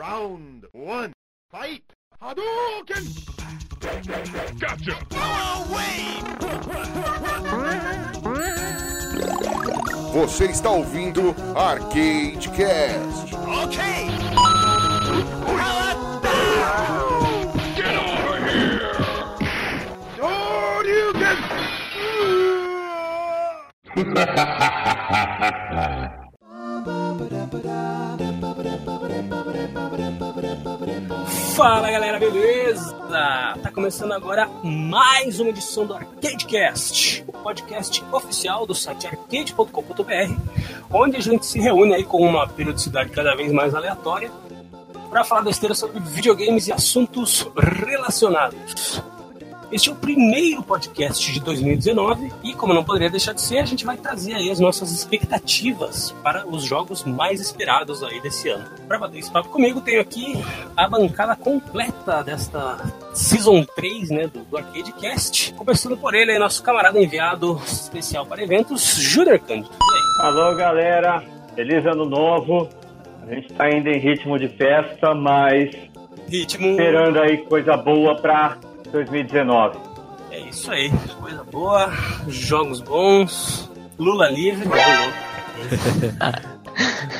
Round one. Fight. Hadouken! Gotcha! Você está ouvindo Arcade Cast. Okay! Get over here! Hadouken! Fala galera, beleza? Tá começando agora mais uma edição do ArcadeCast, o podcast oficial do site arcade.com.br, onde a gente se reúne aí com uma periodicidade cada vez mais aleatória para falar besteira sobre videogames e assuntos relacionados. Este é o primeiro podcast de 2019 e, como não poderia deixar de ser, a gente vai trazer aí as nossas expectativas para os jogos mais esperados aí desse ano. Para bater esse papo comigo, tenho aqui a bancada completa desta Season 3 né, do, do Arcade Cast. Começando por ele, aí, nosso camarada enviado especial para eventos, Júnior Cândido. Alô, galera. Feliz ano novo. A gente tá ainda em ritmo de festa, mas Ritmo. esperando aí coisa boa pra 2019. É isso aí, coisa boa, jogos bons, Lula livre.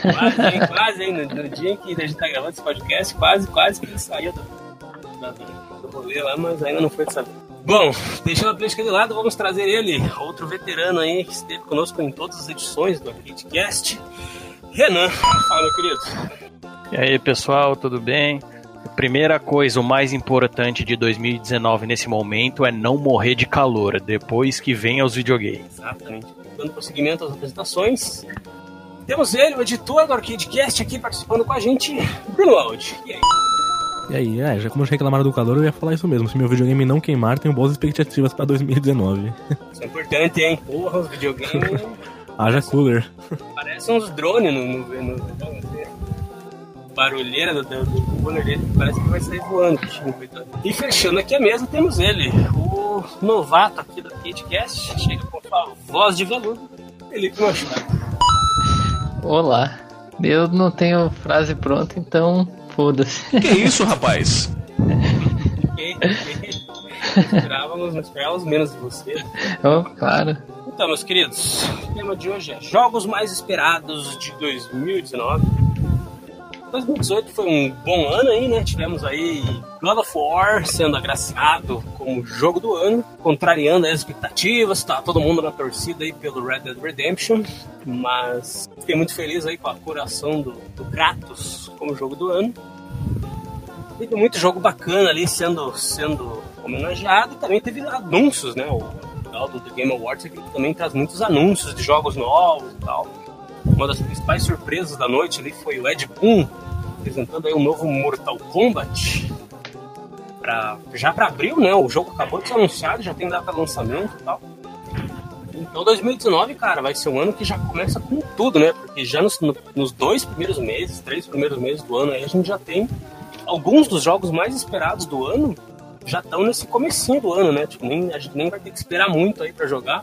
quase, hein, quase, hein, no, no dia em que a gente tá gravando esse podcast, quase, quase que ele saiu do, do, do rolê lá, mas ainda não foi dessa vez. Bom, deixando a política de lado, vamos trazer ele, outro veterano aí que esteve conosco em todas as edições do Arcadecast, Renan. Fala, meu querido. E aí, pessoal, tudo bem? Primeira coisa, o mais importante de 2019 nesse momento é não morrer de calor, depois que vem aos videogames. Exatamente. Dando prosseguimento às apresentações, temos ele, o editor do Arcadecast, aqui participando com a gente, Bruno Aldi. E aí? E aí, é, já como já reclamaram do calor, eu ia falar isso mesmo. Se meu videogame não queimar, tenho boas expectativas pra 2019. Isso é importante, hein? Porra, os videogames Haja cooler. parecem uns drones no, no, no, no- barulheira do, do, do cooler dele, parece que vai sair voando. E fechando aqui a mesa, temos ele, o novato aqui do Kitcast, chega com a voz de veludo, Felipe Machado. Olá. Eu não tenho frase pronta, então foda-se. Que isso, rapaz? Ok, ok. Esperávamos, mas esperávamos menos de você. Oh, claro. Então, meus queridos, o tema de hoje é Jogos Mais Esperados de 2019. 2018 foi um bom ano aí, né? Tivemos aí God of War sendo agraciado como jogo do ano, contrariando as expectativas, tá todo mundo na torcida aí pelo Red Dead Redemption, mas fiquei muito feliz aí com a curação do, do Kratos como jogo do ano. Teve muito jogo bacana ali sendo, sendo homenageado também teve anúncios, né? O do The Game Awards que também traz muitos anúncios de jogos novos e tal. Uma das principais surpresas da noite ali foi o Ed Boon apresentando aí um novo Mortal Kombat. Pra, já para abril, né? O jogo acabou de ser anunciado, já tem data de lançamento e tal. Então 2019, cara, vai ser um ano que já começa com tudo, né? Porque já nos, no- nos dois primeiros meses, três primeiros meses do ano aí, a gente já tem alguns dos jogos mais esperados do ano já estão nesse comecinho do ano, né? Tipo, nem, a gente nem vai ter que esperar muito aí pra jogar.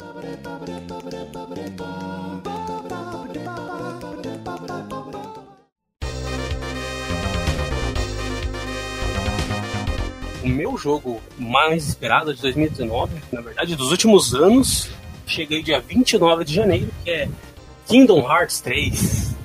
O meu jogo mais esperado de 2019, na verdade, dos últimos anos, cheguei dia 29 de janeiro, que é Kingdom Hearts 3.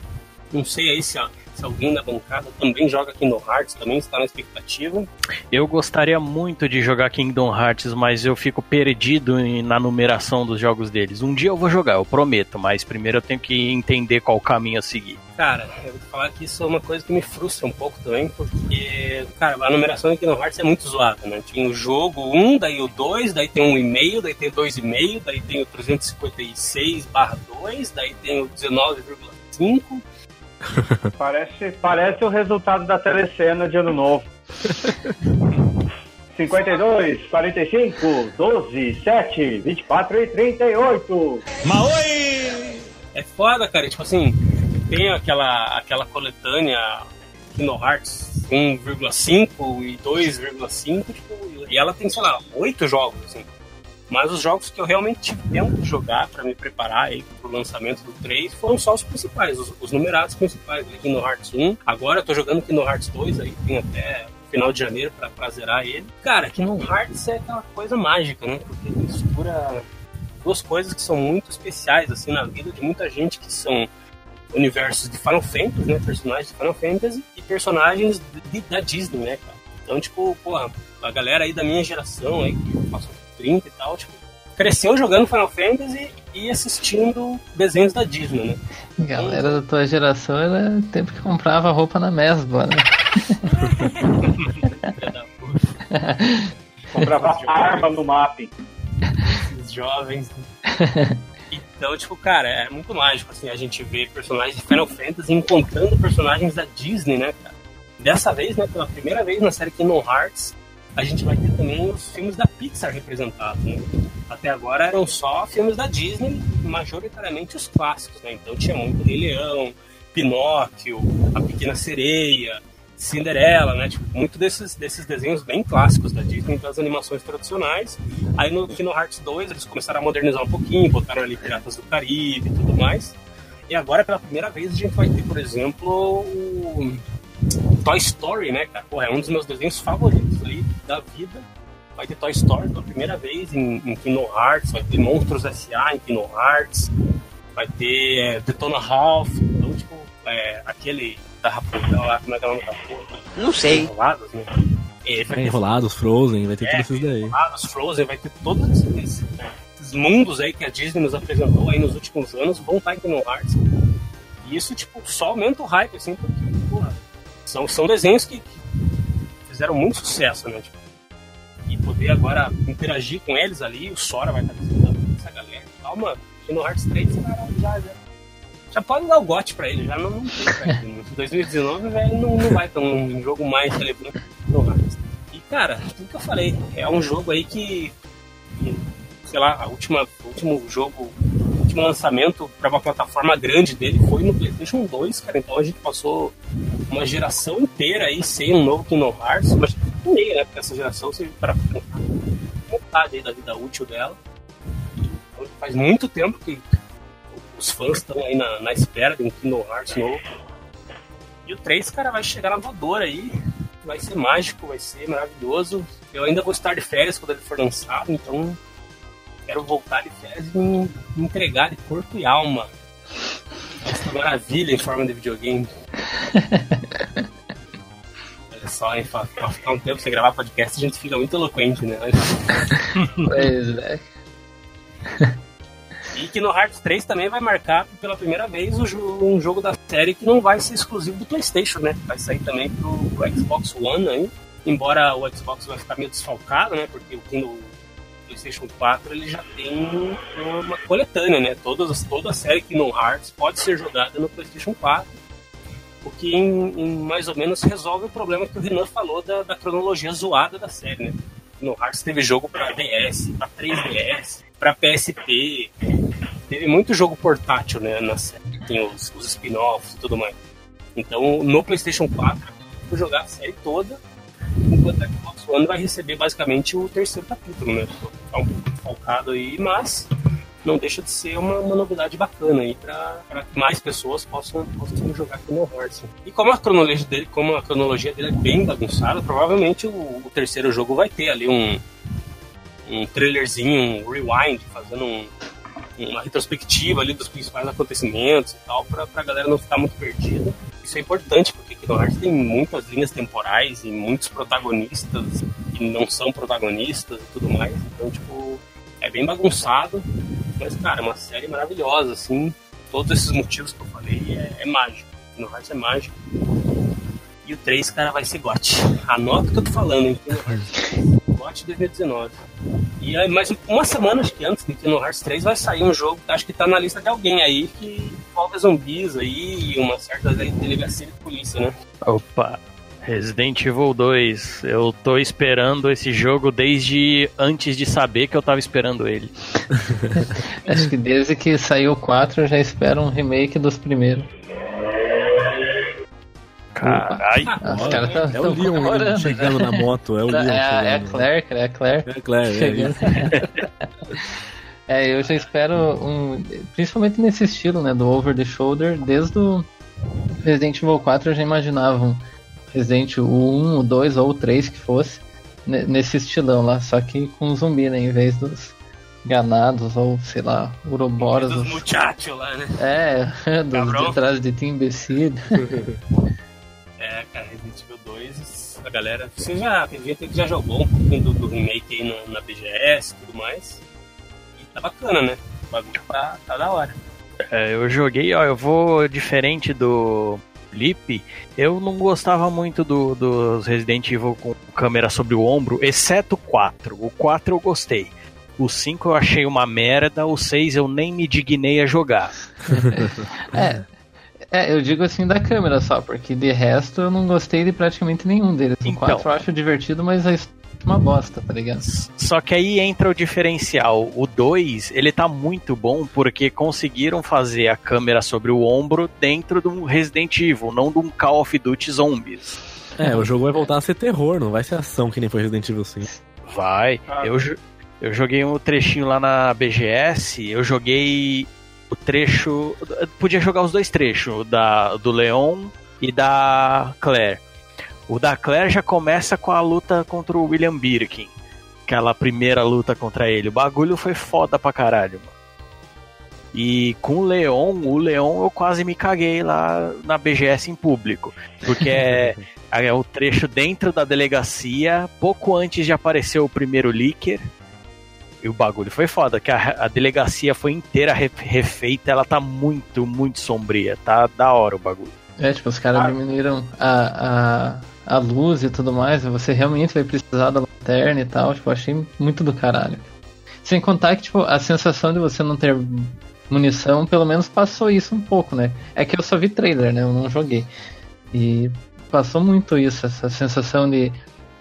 Não sei aí se, se alguém da bancada também joga Kingdom Hearts, também está na expectativa. Eu gostaria muito de jogar Kingdom Hearts, mas eu fico perdido na numeração dos jogos deles. Um dia eu vou jogar, eu prometo, mas primeiro eu tenho que entender qual caminho a seguir. Cara, eu vou falar que isso é uma coisa que me frustra um pouco também, porque, cara, a numeração de Kingdom Hearts é muito zoada, né? Tinha o jogo 1, daí o 2, daí tem o 1,5, daí tem o 2,5, daí tem o 356 barra 2, daí tem o 19,5. Parece, parece o resultado da telecena de ano novo. 52, 45, 12, 7, 24 e 38. É foda, cara, tipo assim, tem aquela, aquela coletânea Kingdom Hearts 1,5 e 2,5, tipo, e ela tem, sei lá, oito jogos, assim. Mas os jogos que eu realmente tive tempo de jogar para me preparar aí pro lançamento do 3 foram só os principais, os, os numerados principais. Né? Kingdom Hearts 1. Agora eu tô jogando Kingdom Hearts 2 aí, tem até final de janeiro pra, pra zerar ele. Cara, Kingdom Hearts é aquela coisa mágica, né? Porque mistura duas coisas que são muito especiais assim na vida de muita gente que são universos de Final Fantasy, né? Personagens de Final Fantasy e personagens de, da Disney, né, cara? Então, tipo, porra, a galera aí da minha geração aí, que passou 30 e tal, tipo, cresceu jogando Final Fantasy e assistindo desenhos da Disney, né? Galera da tua geração era tempo que comprava roupa na Mesbla, né? Comprava arma no mapping. esses jovens. né? Então, tipo, cara, é muito mágico, assim, a gente ver personagens de Final Fantasy encontrando personagens da Disney, né, cara? Dessa vez, né, pela primeira vez na série Kingdom Hearts, a gente vai ter também os filmes da Pixar representados, né? Até agora eram só filmes da Disney, majoritariamente os clássicos, né? Então tinha muito Rei Leão, Pinóquio, A Pequena Sereia, Cinderela, né? Tipo, muito desses, desses desenhos bem clássicos da Disney, das animações tradicionais. Aí no Kingdom Hearts 2 eles começaram a modernizar um pouquinho, botaram ali Piratas do Caribe e tudo mais. E agora, pela primeira vez, a gente vai ter, por exemplo, o Toy Story, né, cara? Porra, é um dos meus desenhos favoritos da vida. Vai ter Toy Story pela primeira vez em, em Kingdom Hearts, vai ter Monstros S.A. em Kingdom Hearts, vai ter é, Detona Ralph, então, tipo, é, aquele da raposa lá, como é que é o nome da raposa? Não sei. Enrolados, né? É, vai ter Enrolados, Frozen, vai ter é, todos esses daí. Enrolados, Frozen, vai ter todos esses, esses, esses mundos aí que a Disney nos apresentou aí nos últimos anos, vão estar em Kingdom Hearts. E isso, tipo, só aumenta o hype, assim, porque, porra, são, são desenhos que, que fizeram muito sucesso, né? Tipo, e poder agora interagir com eles ali, o Sora vai estar visitando essa galera e. Kingdom Hearts 3 cara, já, já, já pode dar o gote pra ele, já não, não tem pra ele. Em 2019, velho, não, não vai ter um jogo mais relevante Kingdom Hearts. E, cara, tudo que eu falei, é um jogo aí que, que, sei lá, a última, o último jogo, último lançamento pra uma plataforma grande dele foi no PlayStation 2, cara. Então a gente passou uma geração inteira aí sem um novo Kingdom Hearts, mas meio, né? Porque essa geração você para metade da vida útil dela. Então, faz muito tempo que os fãs estão aí na, na espera de um Kingdom Hearts novo. E o 3, cara, vai chegar na voadora aí. Vai ser mágico, vai ser maravilhoso. Eu ainda vou estar de férias quando ele for lançado, então quero voltar de férias e me entregar de corpo e alma. Essa maravilha em forma de videogame. Olha só, hein, pra, pra ficar um tempo sem gravar podcast, a gente fica muito eloquente, né? Pois é. E que no Hearts 3 também vai marcar pela primeira vez um jogo da série que não vai ser exclusivo do PlayStation, né? Vai sair também pro, pro Xbox One aí. Embora o Xbox vai ficar meio desfalcado, né? Porque o PlayStation 4 ele já tem uma coletânea, né? Todas, toda a série Kingdom Hearts pode ser jogada no PlayStation 4. O que em, em mais ou menos resolve o problema que o Renan falou da, da cronologia zoada da série, né? Kingdom Hearts teve jogo para DS, para 3DS, para PSP. Teve muito jogo portátil, né, na série. Tem os, os spin-offs e tudo mais. Então, no PlayStation 4, eu jogar a série toda, a Xbox One vai receber basicamente o terceiro capítulo, né? Tá um pouco focado aí, mas não deixa de ser uma, uma novidade bacana aí para que mais pessoas possam, possam jogar Kingdom Hearts. E como a cronologia dele, como a cronologia dele é bem bagunçada, provavelmente o, o terceiro jogo vai ter ali um um trailerzinho, um rewind, fazendo um- uma retrospectiva ali dos principais acontecimentos e tal, pra, pra galera não ficar muito perdida. Isso é importante, porque Kingdom Hearts tem muitas linhas temporais e muitos protagonistas que não são protagonistas e tudo mais. Então, tipo, é bem bagunçado, mas, cara, é uma série maravilhosa, assim. Todos esses motivos que eu falei é, é mágico. Kingdom Hearts é mágico. E o 3, cara, vai ser GOT. Anota o que eu tô falando, hein? GOT 2019. E aí, mais uma semana, acho que antes de Kingdom Hearts 3, vai sair um jogo que acho que tá na lista de alguém aí que envolve zumbis aí e uma certa delegacia de polícia, né? Opa, Resident Evil 2. Eu tô esperando esse jogo desde antes de saber que eu tava esperando ele. Acho que desde que saiu o 4 eu já espero um remake dos primeiros. Carai. Ah, os caras É o estão Leon comemorando. chegando na moto, é o Leon É, a- é a chegando. Claire, é a Claire. É a Claire, é Chegando. isso. É, eu já espero um. Principalmente nesse estilo, né? Do over the shoulder, desde o Resident Evil 4 eu já imaginava um Resident Evil 1, o 2 ou o 3 que fosse ne- nesse estilão lá, só que com zumbi, né? Em vez dos ganados ou sei lá, uroboros. Dos os- muchachos lá, né? É, dos Cabrão. de trás de ti imbecil. É, cara, Resident Evil 2, a galera. Você já, tem gente que já jogou um pouquinho do, do remake aí na, na BGS e tudo mais. E tá bacana, né? O bagulho tá, tá da hora. É, eu joguei, ó, eu vou diferente do Lipe, eu não gostava muito do- dos Resident Evil com câmera sobre o ombro, exceto o 4. O 4 eu gostei. O 5 eu achei uma merda, o 6 eu nem me dignei a jogar. É. É, eu digo assim da câmera só, porque de resto eu não gostei de praticamente nenhum deles. O Então. 4 eu acho divertido, mas a história é uma bosta, tá ligado? Só que aí entra o diferencial. O 2, ele tá muito bom porque conseguiram fazer a câmera sobre o ombro dentro de um Resident Evil, não de um Call of Duty Zombies. É, o jogo vai voltar a ser terror, não vai ser ação que nem foi Resident Evil 5. Vai. Ah. Eu, eu joguei um trechinho lá na BGS, eu joguei o trecho. Podia jogar os dois trechos, o da, do Leon e da Claire. O da Claire já começa com a luta contra o William Birkin. Aquela primeira luta contra ele. O bagulho foi foda pra caralho, mano. E com o Leon, o Leon eu quase me caguei lá na BGS em público. Porque é, é o trecho dentro da delegacia, pouco antes de aparecer o primeiro leaker. E o bagulho foi foda, que a, a delegacia foi inteira re- refeita, ela tá muito, muito sombria. Tá da hora o bagulho. É, tipo, os caras Ah. diminuíram a, a, a luz e tudo mais, você realmente vai precisar da lanterna e tal, tipo, achei muito do caralho. Sem contar que, tipo, a sensação de você não ter munição, pelo menos passou isso um pouco, né? É que eu só vi trailer, né? Eu não joguei. E passou muito isso, essa sensação de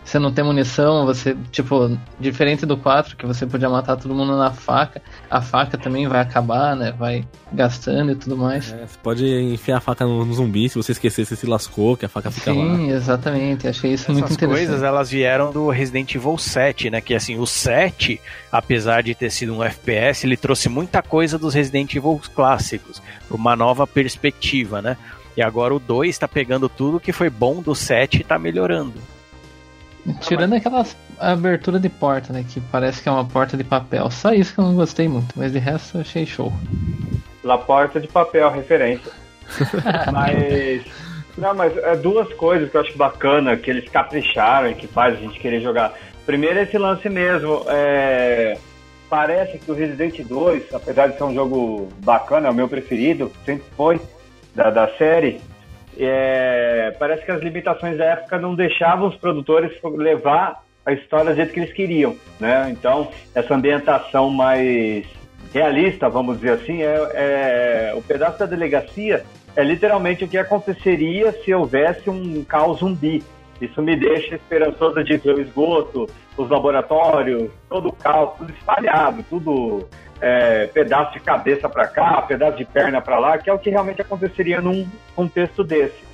você não ter munição, você, tipo, diferente do 4, que você podia matar todo mundo na faca, a faca também vai acabar, né? Vai gastando e tudo mais. É, você pode enfiar a faca no, no zumbi, se você esquecer, você se lascou, que a faca fica lá. Sim, exatamente. Achei isso muito Essas interessante. coisas elas vieram do Resident Evil 7, né? Que assim, o 7, apesar de ter sido um FPS, ele trouxe muita coisa dos Resident Evil clássicos, pra uma nova perspectiva, né? E agora o 2 tá pegando tudo que foi bom do 7 e tá melhorando. Tirando aquela abertura de porta, né? Que parece que é uma porta de papel. Só isso que eu não gostei muito, mas de resto eu achei show. La Porta de Papel, referência. mas. Não, mas é duas coisas que eu acho bacana, que eles capricharam e que faz a gente querer jogar. Primeiro, esse lance mesmo. é, Parece que o Resident 2, apesar de ser um jogo bacana, é o meu preferido, sempre foi, da, da série. É, Parece que as limitações da época não deixavam os produtores levar a história do jeito que eles queriam, né? Então, essa ambientação mais realista, vamos dizer assim, é, é- o pedaço da delegacia é literalmente o que aconteceria se houvesse um caos zumbi. Isso me deixa esperançoso de ver o esgoto, os laboratórios, todo o caos, tudo espalhado, tudo é, pedaço de cabeça para cá, pedaço de perna para lá, que é o que realmente aconteceria num contexto desse.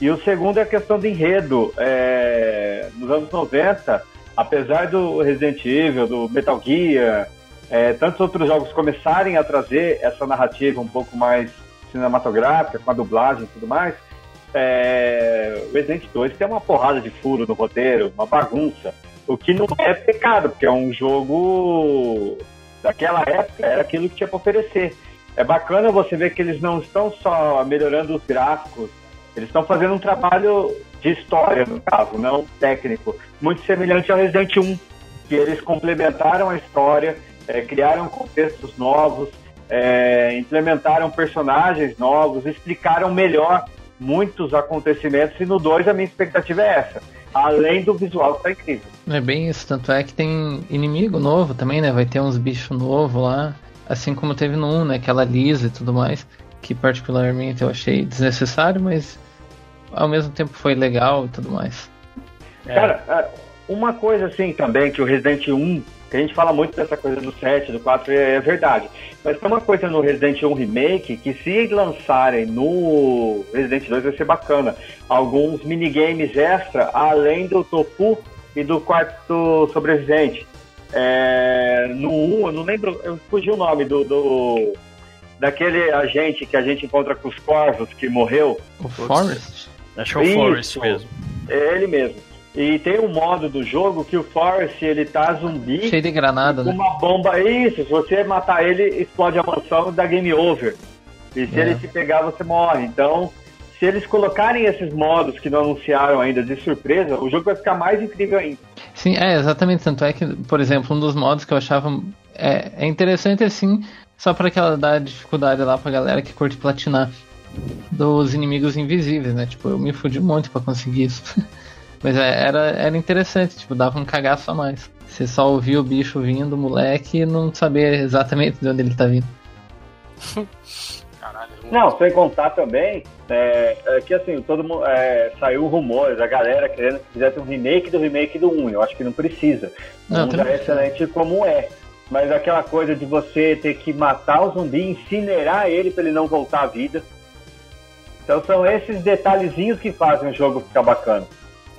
E o segundo é a questão do enredo. É, nos anos 90, apesar do Resident Evil, do Metal Gear, é, tantos outros jogos começarem a trazer essa narrativa um pouco mais cinematográfica, com a dublagem e tudo mais, é, Resident 2 tem uma porrada de furo no roteiro, uma bagunça. O que não é pecado, porque é um jogo daquela época, era aquilo que tinha para oferecer. É bacana você ver que eles não estão só melhorando os gráficos, eles estão fazendo um trabalho de história, no caso, não técnico, muito semelhante ao Resident 1, que eles complementaram a história, eh, criaram contextos novos, eh, implementaram personagens novos, explicaram melhor muitos acontecimentos, e no 2 a minha expectativa é essa, além do visual que tá incrível. É bem isso, tanto é que tem inimigo novo também, né? Vai ter uns bichos novos lá, assim como teve no 1, né? Aquela Lisa e tudo mais, que particularmente eu achei desnecessário, mas ao mesmo tempo foi legal e tudo mais. Cara, é, uma coisa assim também que o Resident 1, que a gente fala muito dessa coisa do 7, do 4, é, é verdade. Mas tem uma coisa no Resident 1 Remake que se lançarem no Resident 2 vai ser bacana. Alguns minigames extra, além do Tofu e do quarto sobrevivente. É, no 1, eu não lembro, eu fugi o nome do, do- daquele agente que a gente encontra com os corvos que morreu. O Forest? Acho que é o. Forest mesmo. É ele mesmo. E tem um modo do jogo que o Forrest ele tá zumbi Cheio de granada, com né? uma bomba. Isso, se você matar ele, explode a mansão e dá game over. E se É. ele te pegar, você morre. Então, se eles colocarem esses modos que não anunciaram ainda de surpresa, o jogo vai ficar mais incrível ainda. Sim, é, exatamente. Tanto é que, por exemplo, um dos modos que eu achava é, é interessante assim, só para aquela dar dificuldade lá pra galera que curte platinar dos inimigos invisíveis, né? Tipo, eu me fudi muito pra conseguir isso. Mas é, era, era interessante, tipo, dava um cagaço a mais. Você só ouvia o bicho vindo, o moleque, e não saber exatamente de onde ele tá vindo. Caralho. Não, sem contar também é, é que assim, todo mundo é, saiu rumores, a galera querendo que fizesse um remake do remake do 1. Eu acho que não precisa. O Não, 1 também já é excelente como é. Mas aquela coisa de você ter que matar o zumbi, incinerar ele para ele não voltar à vida. Então são esses detalhezinhos que fazem o jogo ficar bacana.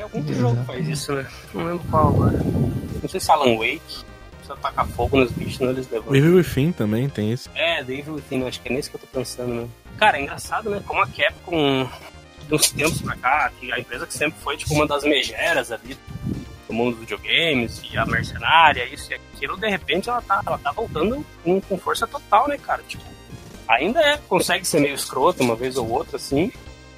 Tem algum outro jogo que faz isso, né? Não lembro qual agora. Não sei se Alan Wake. Precisa tacar fogo nos bichos, não eles levantam. Evil Within também tem esse. É, David Within, acho que é nesse que eu tô pensando, né? Cara, é engraçado, né? Como a Capcom, de uns tempos pra cá, que a empresa que sempre foi, tipo, uma das megeras ali do mundo dos videogames, e a mercenária, isso e aquilo, de repente ela tá, ela tá voltando com, com força total, né, cara? Tipo, ainda é, consegue ser meio escroto uma vez ou outra, assim,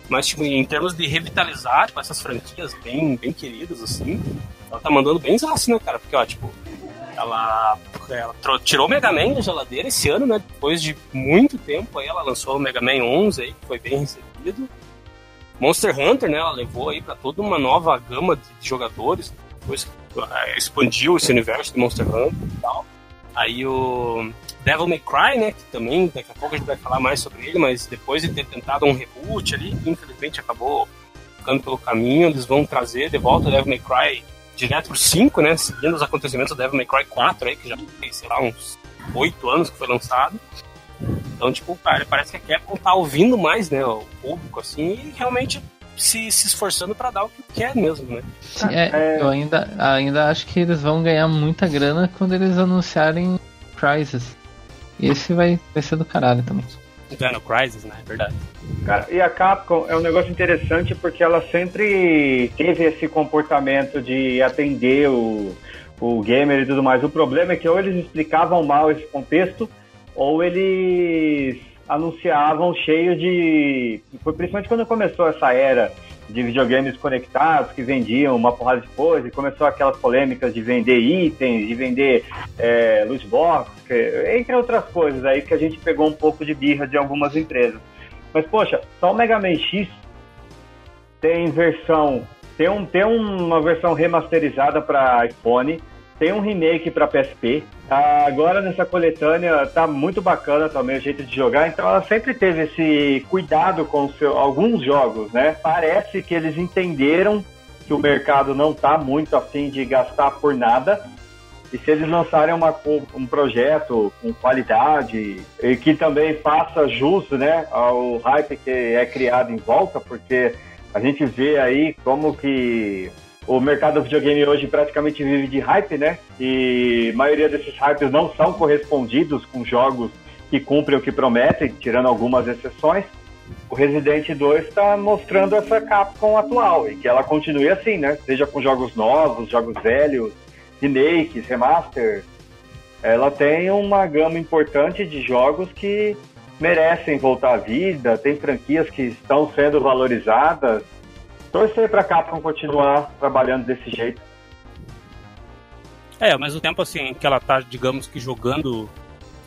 mas, tipo, em termos de revitalizar, tipo, essas franquias bem, bem queridas, assim, ela tá mandando bem zaço, né, cara? Porque, ó, tipo, ela, ela tirou o Mega Man da geladeira esse ano, né? Depois de muito tempo aí, ela lançou o Mega Man 11 aí, que foi bem recebido. Monster Hunter, né? Ela levou aí pra toda uma nova gama de, jogadores. Depois eh, expandiu esse universo de Monster Hunter e tal. Aí o Devil May Cry, né? Que também daqui a pouco a gente vai falar mais sobre ele, mas depois de ter tentado um reboot ali, infelizmente acabou ficando pelo caminho. Eles vão trazer de volta o Devil May Cry direto pro 5, né? Seguindo os acontecimentos do Devil May Cry 4 aí, que já tem, sei lá, uns 8 anos que foi lançado. Então, tipo, cara, parece que a Capcom tá ouvindo mais, né, o público, assim, e realmente se, se esforçando pra dar o que quer mesmo, né? Sim, é, Eu ainda, ainda acho que eles vão ganhar muita grana quando eles anunciarem Crysis. Esse vai, vai ser do caralho também. Dino Crisis, né? É verdade. Cara, e a Capcom é um negócio interessante porque ela sempre teve esse comportamento de atender o, o gamer e tudo mais. O problema é que ou eles explicavam mal esse contexto, ou eles anunciavam cheio de. Foi principalmente quando começou essa era de videogames conectados que vendiam uma porrada de coisa e começou aquelas polêmicas de vender itens, de vender é, loot box, entre outras coisas aí que a gente pegou um pouco de birra de algumas empresas. Mas poxa, só o Mega Man X tem versão, tem, um, tem uma versão remasterizada para iPhone, tem um remake para PSP. Ah, Agora nessa coletânea tá muito bacana também o jeito de jogar, então ela sempre teve esse cuidado com seu, alguns jogos, né? Parece que eles entenderam que o mercado não tá muito afim de gastar por nada. E se eles lançarem uma, um projeto com qualidade e que também faça jus né, ao hype que é criado em volta, porque a gente vê aí como que o mercado do videogame hoje praticamente vive de hype, né? E a maioria desses hypes não são correspondidos com jogos que cumprem o que prometem, tirando algumas exceções. O Resident 2 está mostrando essa Capcom atual e que ela continue assim, né? Seja com jogos novos, jogos velhos, remakes, remaster. Ela tem uma gama importante de jogos que merecem voltar à vida, tem franquias que estão sendo valorizadas. Torcer para a Capcom continuar trabalhando desse jeito. É, ao mesmo tempo assim que ela tá, digamos que jogando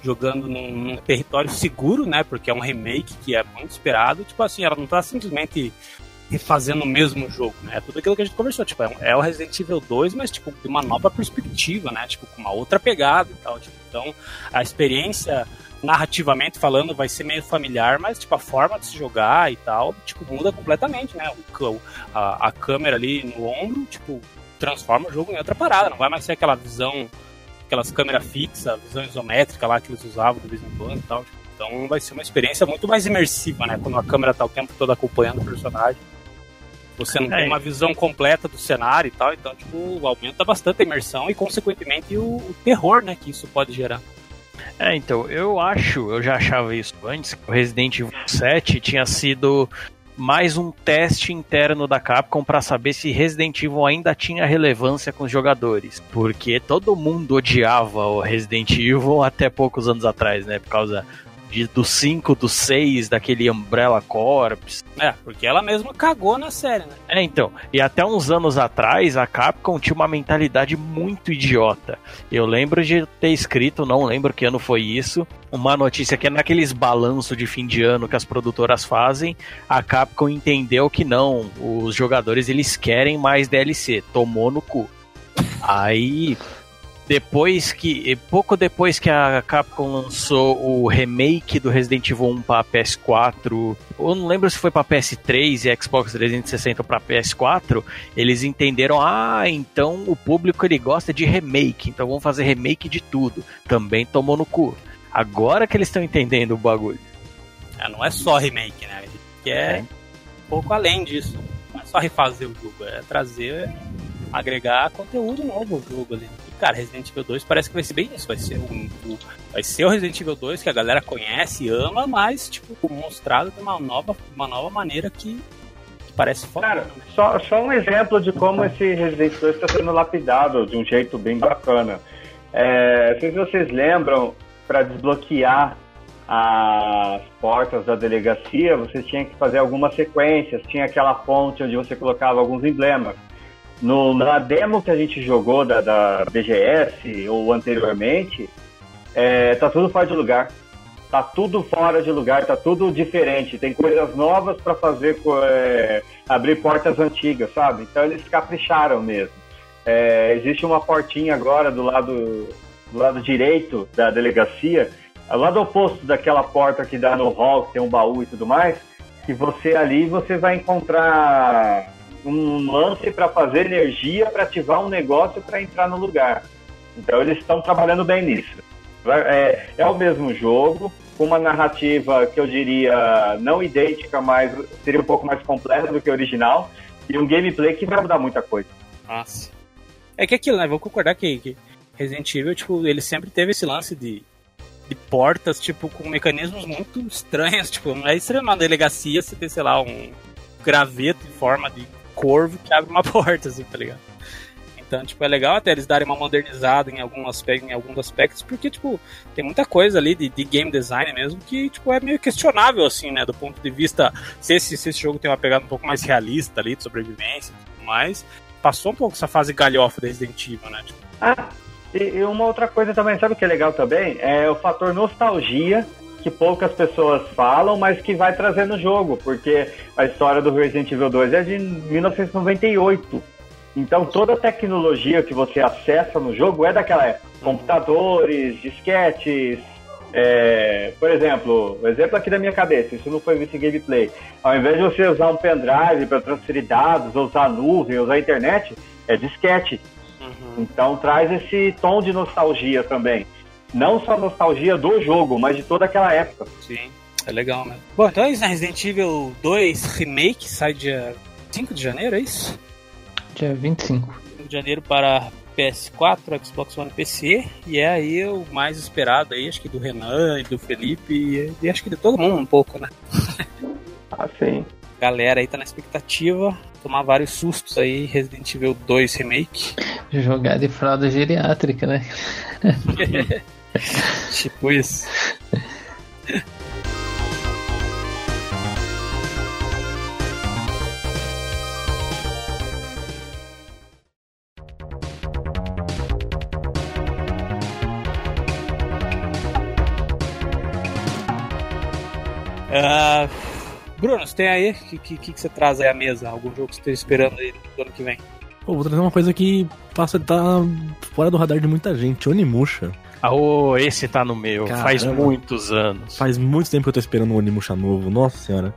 jogando num, num território seguro, né? Porque é um remake que é muito esperado. Tipo assim, ela não tá simplesmente refazendo o mesmo jogo, né? É tudo aquilo que a gente conversou, tipo, é, um- é o Resident Evil 2, mas tipo, de uma nova perspectiva, né? Tipo, com uma outra pegada e tal. tipo, então, a experiência narrativamente falando vai ser meio familiar, mas tipo, a forma de se jogar e tal, tipo, muda completamente, né? O, a, a câmera ali no ombro, tipo, transforma o jogo em outra parada, não vai mais ser aquela visão, aquelas câmeras fixas, visão isométrica lá que eles usavam de vez em quando e tal. tipo, então vai ser uma experiência muito mais imersiva, né? Quando a câmera tá o tempo todo acompanhando o personagem. Você não É. tem uma visão completa do cenário e tal, então, tipo, aumenta bastante a imersão e, consequentemente, o, o terror, né, que isso pode gerar. É, então, eu acho, eu já achava isso antes, que o Resident Evil 7 tinha sido mais um teste interno da Capcom para saber se Resident Evil ainda tinha relevância com os jogadores. Porque todo mundo odiava o Resident Evil até poucos anos atrás, né? Por causa de, do 5, do 6, daquele Umbrella Corps. É, porque ela mesma cagou na série, né? É, então. E até uns anos atrás, a Capcom tinha uma mentalidade muito idiota. Eu lembro de ter escrito, não lembro que ano foi isso, uma notícia que é naqueles balanço de fim de ano que as produtoras fazem, a Capcom entendeu que não, os jogadores eles querem mais DLC, tomou no cu. Aí depois que pouco depois que a Capcom lançou o remake do Resident Evil 1 para PS4, eu não lembro se foi para PS3 e Xbox 360 para PS4, eles entenderam, ah, então o público ele gosta de remake, então vamos fazer remake de tudo. Também tomou no cu. Agora que eles estão entendendo o bagulho. É, não é só remake, né? A gente quer um pouco além disso. Não é só refazer o jogo, é trazer, agregar conteúdo novo ao jogo ali. Cara, Resident Evil 2 parece que vai ser bem isso. Vai ser, um, um- vai ser o Resident Evil 2 que a galera conhece ama, mas, tipo, mostrado de uma nova, uma nova maneira que, que parece foda. Cara, só, só um exemplo de como esse Resident 2 está sendo lapidado de um jeito bem bacana. É, não sei se vocês lembram, para desbloquear as portas da delegacia, você tinha que fazer algumas sequências, tinha aquela fonte onde você colocava alguns emblemas. No, na demo que a gente jogou da, da BGS ou anteriormente, é, tá tudo fora de lugar. Tá tudo fora de lugar, tá tudo diferente. Tem coisas novas para fazer, é, abrir portas antigas, sabe? Então eles capricharam mesmo. É, existe uma portinha agora do lado, do lado direito da delegacia, ao lado oposto daquela porta que dá no hall, que tem um baú e tudo mais, que você ali você vai encontrar um lance para fazer energia para ativar um negócio para entrar no lugar. Então eles estão trabalhando bem nisso. É, é o mesmo jogo, com uma narrativa que eu diria não idêntica, mas seria um pouco mais completa do que o original, e um gameplay que vai mudar muita coisa. Nossa. É que aquilo, né? Vou concordar que, que Resident Evil, tipo, ele sempre teve esse lance de, de portas, tipo, com mecanismos muito estranhos. Tipo, não é estranho uma delegacia você ter, sei lá, um graveto em forma de corvo que abre uma porta, assim, tá ligado? Então, tipo, é legal até eles darem uma modernizada em, algum aspecto, em alguns aspectos, porque, tipo, tem muita coisa ali de, de game design mesmo que, tipo, é meio questionável, assim, né? Do ponto de vista, se esse, se esse jogo tem uma pegada um pouco mais realista ali, de sobrevivência e tudo mais, passou um pouco essa fase galhofa da Resident Evil, né? Tipo, Ah, e, e uma outra coisa também, sabe o que é legal também? É o fator nostalgia que poucas pessoas falam, mas que vai trazer no jogo, porque a história do Resident Evil 2 é de 1998. Então toda a tecnologia que você acessa no jogo é daquela época. Computadores, disquetes. é, por exemplo, o exemplo aqui da minha cabeça, isso não foi visto em gameplay. Ao invés de você usar um pendrive para transferir dados, ou usar nuvem, usar internet, é disquete. Então traz esse tom de nostalgia também. Não só nostalgia do jogo, mas de toda aquela época. sim, é legal, né? Bom, então é isso, né? Resident Evil 2 Remake sai dia 5 de janeiro, é isso? Dia 25. 5 de janeiro para PS4, Xbox One PC, e é aí o mais esperado aí, acho que do Renan e do Felipe, e, e acho que de todo mundo um pouco, né? Assim. Galera aí tá na expectativa, tomar vários sustos aí, Resident Evil 2 Remake. Jogar de fralda geriátrica, né? tipo isso. Ah, Bruno, você tem aí? O que, que, que você traz aí à mesa? Algum jogo que você esteja esperando aí do ano que vem? Pô, vou trazer uma coisa que passa, tá fora do radar de muita gente. Onimusha. Ah, ô, esse tá no meu, Caramba. faz muitos anos. Faz muito tempo que eu tô esperando um Onimusha novo. Nossa senhora.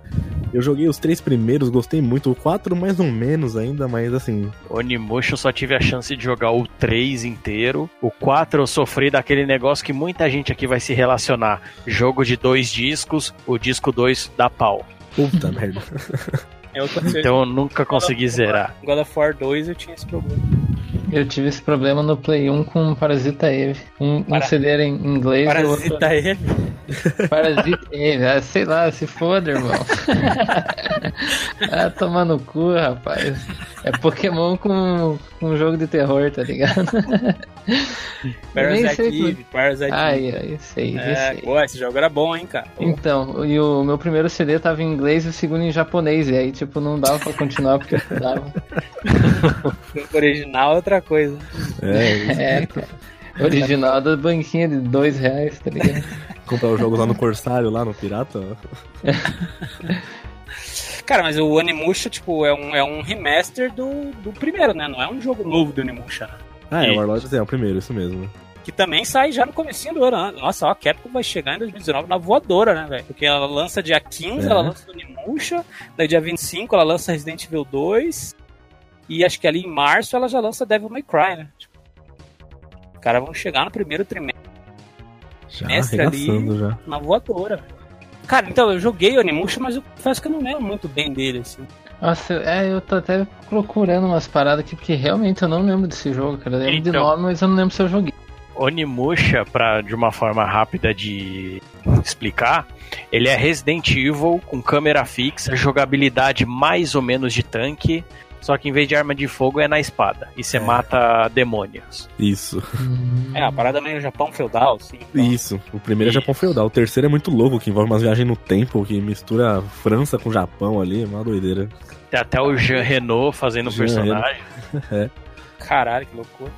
Eu joguei os três primeiros, gostei muito. O quatro mais ou menos ainda, mas assim... Onimusha eu só tive a chance de jogar o 3 inteiro. O 4 eu sofri daquele negócio que muita gente aqui vai se relacionar. Jogo de dois discos, o disco 2 dá pau. Puta merda. Aconteceu Então eu nunca consegui zerar. God of War 2 eu tinha esse problema. Eu tive esse problema no Play 1 com Parasita Eve. Um, um Para- CD era em inglês o outro Parasita ele. Parasita Eve. Ah, sei lá, se foda, irmão. ah, tomar no cu, rapaz. É Pokémon com, com jogo de terror, tá ligado? Parasite Eve, Parasite Ai, Eve. ai, sei, É, sei. pô, esse jogo era bom, hein, cara. Então, e o meu primeiro CD tava em inglês e o segundo em japonês. E aí, tipo, não dava pra continuar porque eu dava. O original é outra coisa. É, É, cara. Original da banquinha de dois reais, tá ligado? comprar os jogos lá no Corsário, lá no Pirata. Cara, mas o Animusha, tipo, é um, é um remaster do, do primeiro, né? Não é um jogo novo do Animusha. né? Ah, é, o Warlords é o primeiro, isso mesmo. Que também sai já no comecinho do ano. né? Nossa, ó, a Capcom vai chegar em 2019 na voadora, né, velho? Porque ela lança dia 15, É. ela lança o Animusha, daí dia 25 ela lança Resident Evil 2, e acho que ali em março ela já lança Devil May Cry, né? Tipo, os caras vão chegar no primeiro trimestre Já Mestre ali. já. na voadora, velho. Cara, então eu joguei o Animusha, mas eu confesso que eu não lembro muito bem dele, assim. Nossa, é, eu tô até procurando umas paradas aqui, porque realmente eu não lembro desse jogo, cara. Eu lembro de Então. nome, mas eu não lembro se eu joguei. Onimusha, pra, de uma forma rápida de explicar, ele é Resident Evil com câmera fixa, jogabilidade mais ou menos de tanque, só que em vez de arma de fogo é na espada. E você É. mata demônios. Isso, É, a parada meio Japão feudal, assim. então. isso. O primeiro é Japão feudal. O terceiro é muito louco, que envolve umas viagens no tempo, que mistura França com Japão ali, é uma doideira. Tem até o Jean Renault fazendo o Jean personagem. Caralho, que loucura.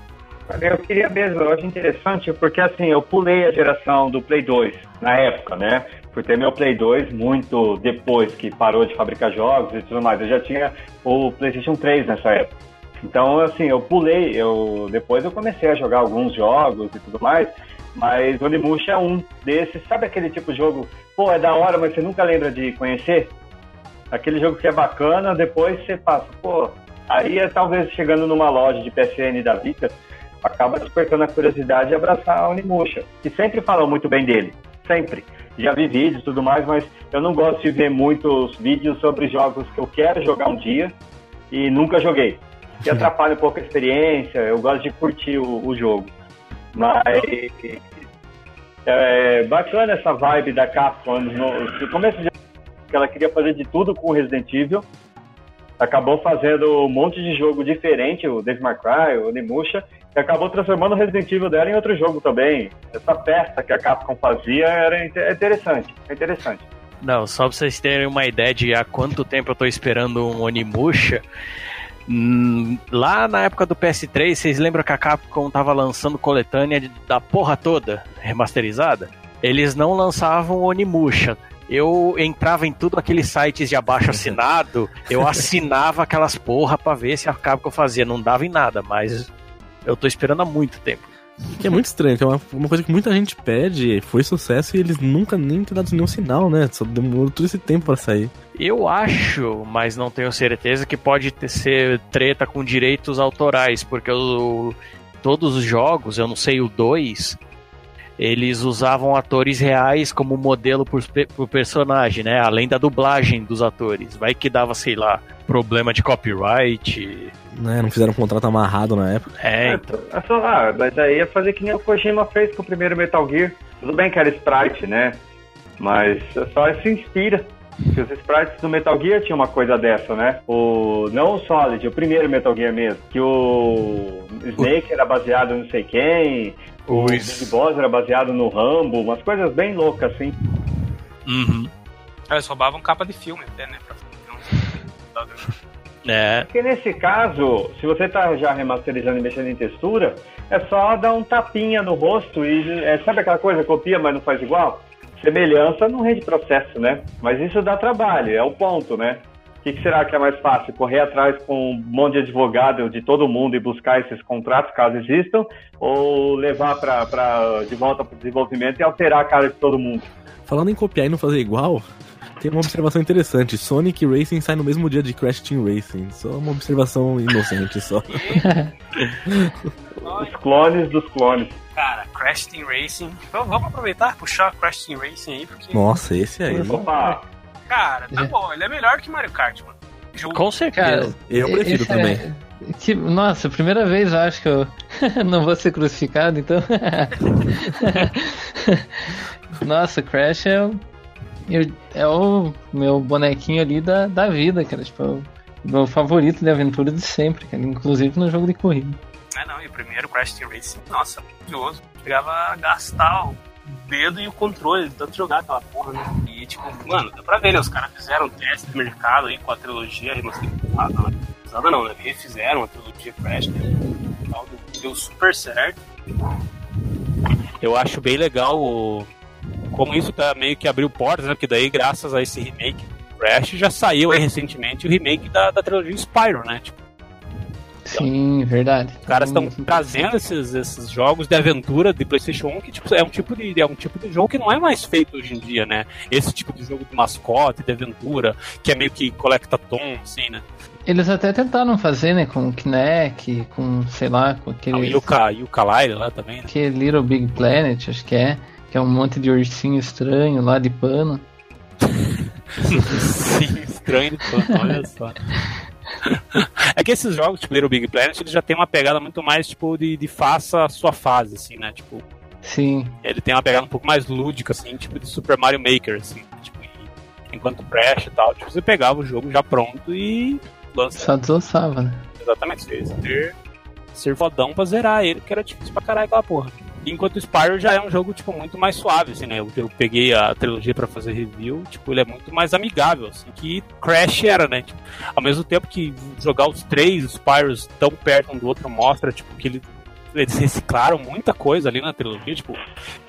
Eu queria mesmo, eu acho interessante, porque assim, eu pulei a geração do Play 2 na época, né? Por ter meu Play 2 muito depois que parou de fabricar jogos e tudo mais. Eu já tinha o PlayStation 3 nessa época. Então, assim, eu pulei, eu depois eu comecei a jogar alguns jogos e tudo mais, mas Onimusha é um desses, sabe aquele tipo de jogo, pô, é da hora, mas você nunca lembra de conhecer? Aquele jogo que é bacana, depois você passa, pô, aí é talvez chegando numa loja de PSN da Vita, acaba despertando a curiosidade de abraçar a Onimusha, que sempre falam muito bem dele, sempre. Já vi vídeos e tudo mais, mas eu não gosto de ver muitos vídeos sobre jogos que eu quero jogar um dia e nunca joguei. Que atrapalha um pouco a experiência, eu gosto de curtir o, o jogo. Mas é bacana essa vibe da Capcom no, no começo de que ela queria fazer de tudo com o Resident Evil. Acabou fazendo um monte de jogo diferente, o Devil May Cry, o Onimusha, e acabou transformando o Resident Evil dela em outro jogo também. Essa festa que a Capcom fazia era é interessante, é interessante. Não, só pra vocês terem uma ideia de há quanto tempo eu tô esperando um Onimusha. hum, Lá na época do PS3, vocês lembram que a Capcom tava lançando coletânea da porra toda, remasterizada? Eles não lançavam Onimusha. Eu entrava em tudo aqueles sites de abaixo assinado, eu assinava aquelas porra pra ver se a Capcom fazia. Não dava em nada, mas eu tô esperando há muito tempo. Que é muito estranho, que é uma, uma coisa que muita gente pede, foi sucesso e eles nunca nem têm dado nenhum sinal, né? Só demorou todo esse tempo pra sair. Eu acho, mas não tenho certeza, que pode ter, ser treta com direitos autorais, porque o- todos os jogos, eu não sei o 2, eles usavam atores reais como modelo por, pro personagem, né? Além da dublagem dos atores. Vai que dava, sei lá, problema de copyright. Né? Não fizeram um contrato amarrado na época. É, então. É só, ah, mas aí ia fazer que nem o Kojima fez com o primeiro Metal Gear. Tudo bem que era sprite, né? Mas só se inspira. Porque os sprites do Metal Gear tinham uma coisa dessa, né? O, não o Solid, o primeiro Metal Gear mesmo. Que o Snake era baseado em não sei quem, o Big Boss era baseado no Rambo, umas coisas bem loucas assim. Uhum. Eles roubavam capa de filme até, né? Pra É, Porque nesse caso, se você tá já remasterizando e mexendo em textura, é só dar um tapinha no rosto e é, sabe aquela coisa, copia, mas não faz igual? Semelhança não rende processo, né? Mas isso dá trabalho, é o ponto, né? O que, que será que é mais fácil? Correr atrás com um monte de advogado de todo mundo e buscar esses contratos, caso existam, ou levar pra, pra, de volta para o desenvolvimento e alterar a cara de todo mundo? Falando em copiar e não fazer igual, tem uma observação interessante. Sonic Racing sai no mesmo dia de Crash Team Racing. Só uma observação inocente só. Os clones dos clones. Cara, Crash Team Racing. Então, vamos aproveitar e puxar Crash Team Racing aí, porque, Nossa, esse aí. Opa! Cara, tá É. bom, ele é melhor que Mario Kart, mano. Jogo Com certeza. Eu prefiro esse também. é- que- nossa, primeira vez eu acho que eu não vou ser crucificado, então. nossa, Crash é, o- é o meu bonequinho ali da, da vida, cara. Tipo, é o meu favorito de aventura de sempre, cara. Inclusive no jogo de corrida. É, não, e o primeiro Crash Team Racing, nossa, maravilhoso. Chegava a gastar o dedo e o controle tanto jogar aquela porra, né? E, tipo, mano, dá pra ver, né? Os caras fizeram teste de mercado aí com a trilogia remasterizada, né? Remasterizada não, né? Refizeram a trilogia Crash, né? Deu super certo. Eu acho bem legal o- como isso tá meio que abriu portas, né? Porque daí, graças a esse remake Crash, já saiu aí recentemente o remake da, da trilogia Spyro, né? Tipo, Sim, verdade. os caras estão trazendo esses, esses jogos de aventura de PlayStation 1 que tipo, é um tipo de é um tipo de jogo que não é mais feito hoje em dia, né? Esse tipo de jogo de mascote, de aventura, que é meio que collecta tom, assim, né? Eles até tentaram fazer, né? Com o Kinect, com, sei lá, com O aquele. Yuka, Yuka Laila lá também, né? Que Little Big Planet, acho que é. Que é um monte de ursinho estranho lá de pano. Sim, estranho de tanto, olha só. É que esses jogos, tipo Little Big Planet, eles já tem uma pegada muito mais, tipo, de, de faça a sua fase, assim, né? Tipo, Sim, ele tem uma pegada um pouco mais lúdica, assim, tipo de Super Mario Maker, assim, tipo, enquanto Crash e tal, tipo, você pegava o jogo já pronto e lança só desossava, né? exatamente, você ia ter ser fodão pra zerar ele, porque era difícil pra caralho aquela porra. Enquanto o Spyro já é um jogo, tipo, muito mais suave, assim, né? Eu, eu peguei a trilogia pra fazer review, tipo, ele é muito mais amigável, assim, que Crash era, né? Tipo, ao mesmo tempo que jogar os três Spyros tão perto um do outro mostra, tipo, que ele- eles reciclaram muita coisa ali na trilogia, tipo,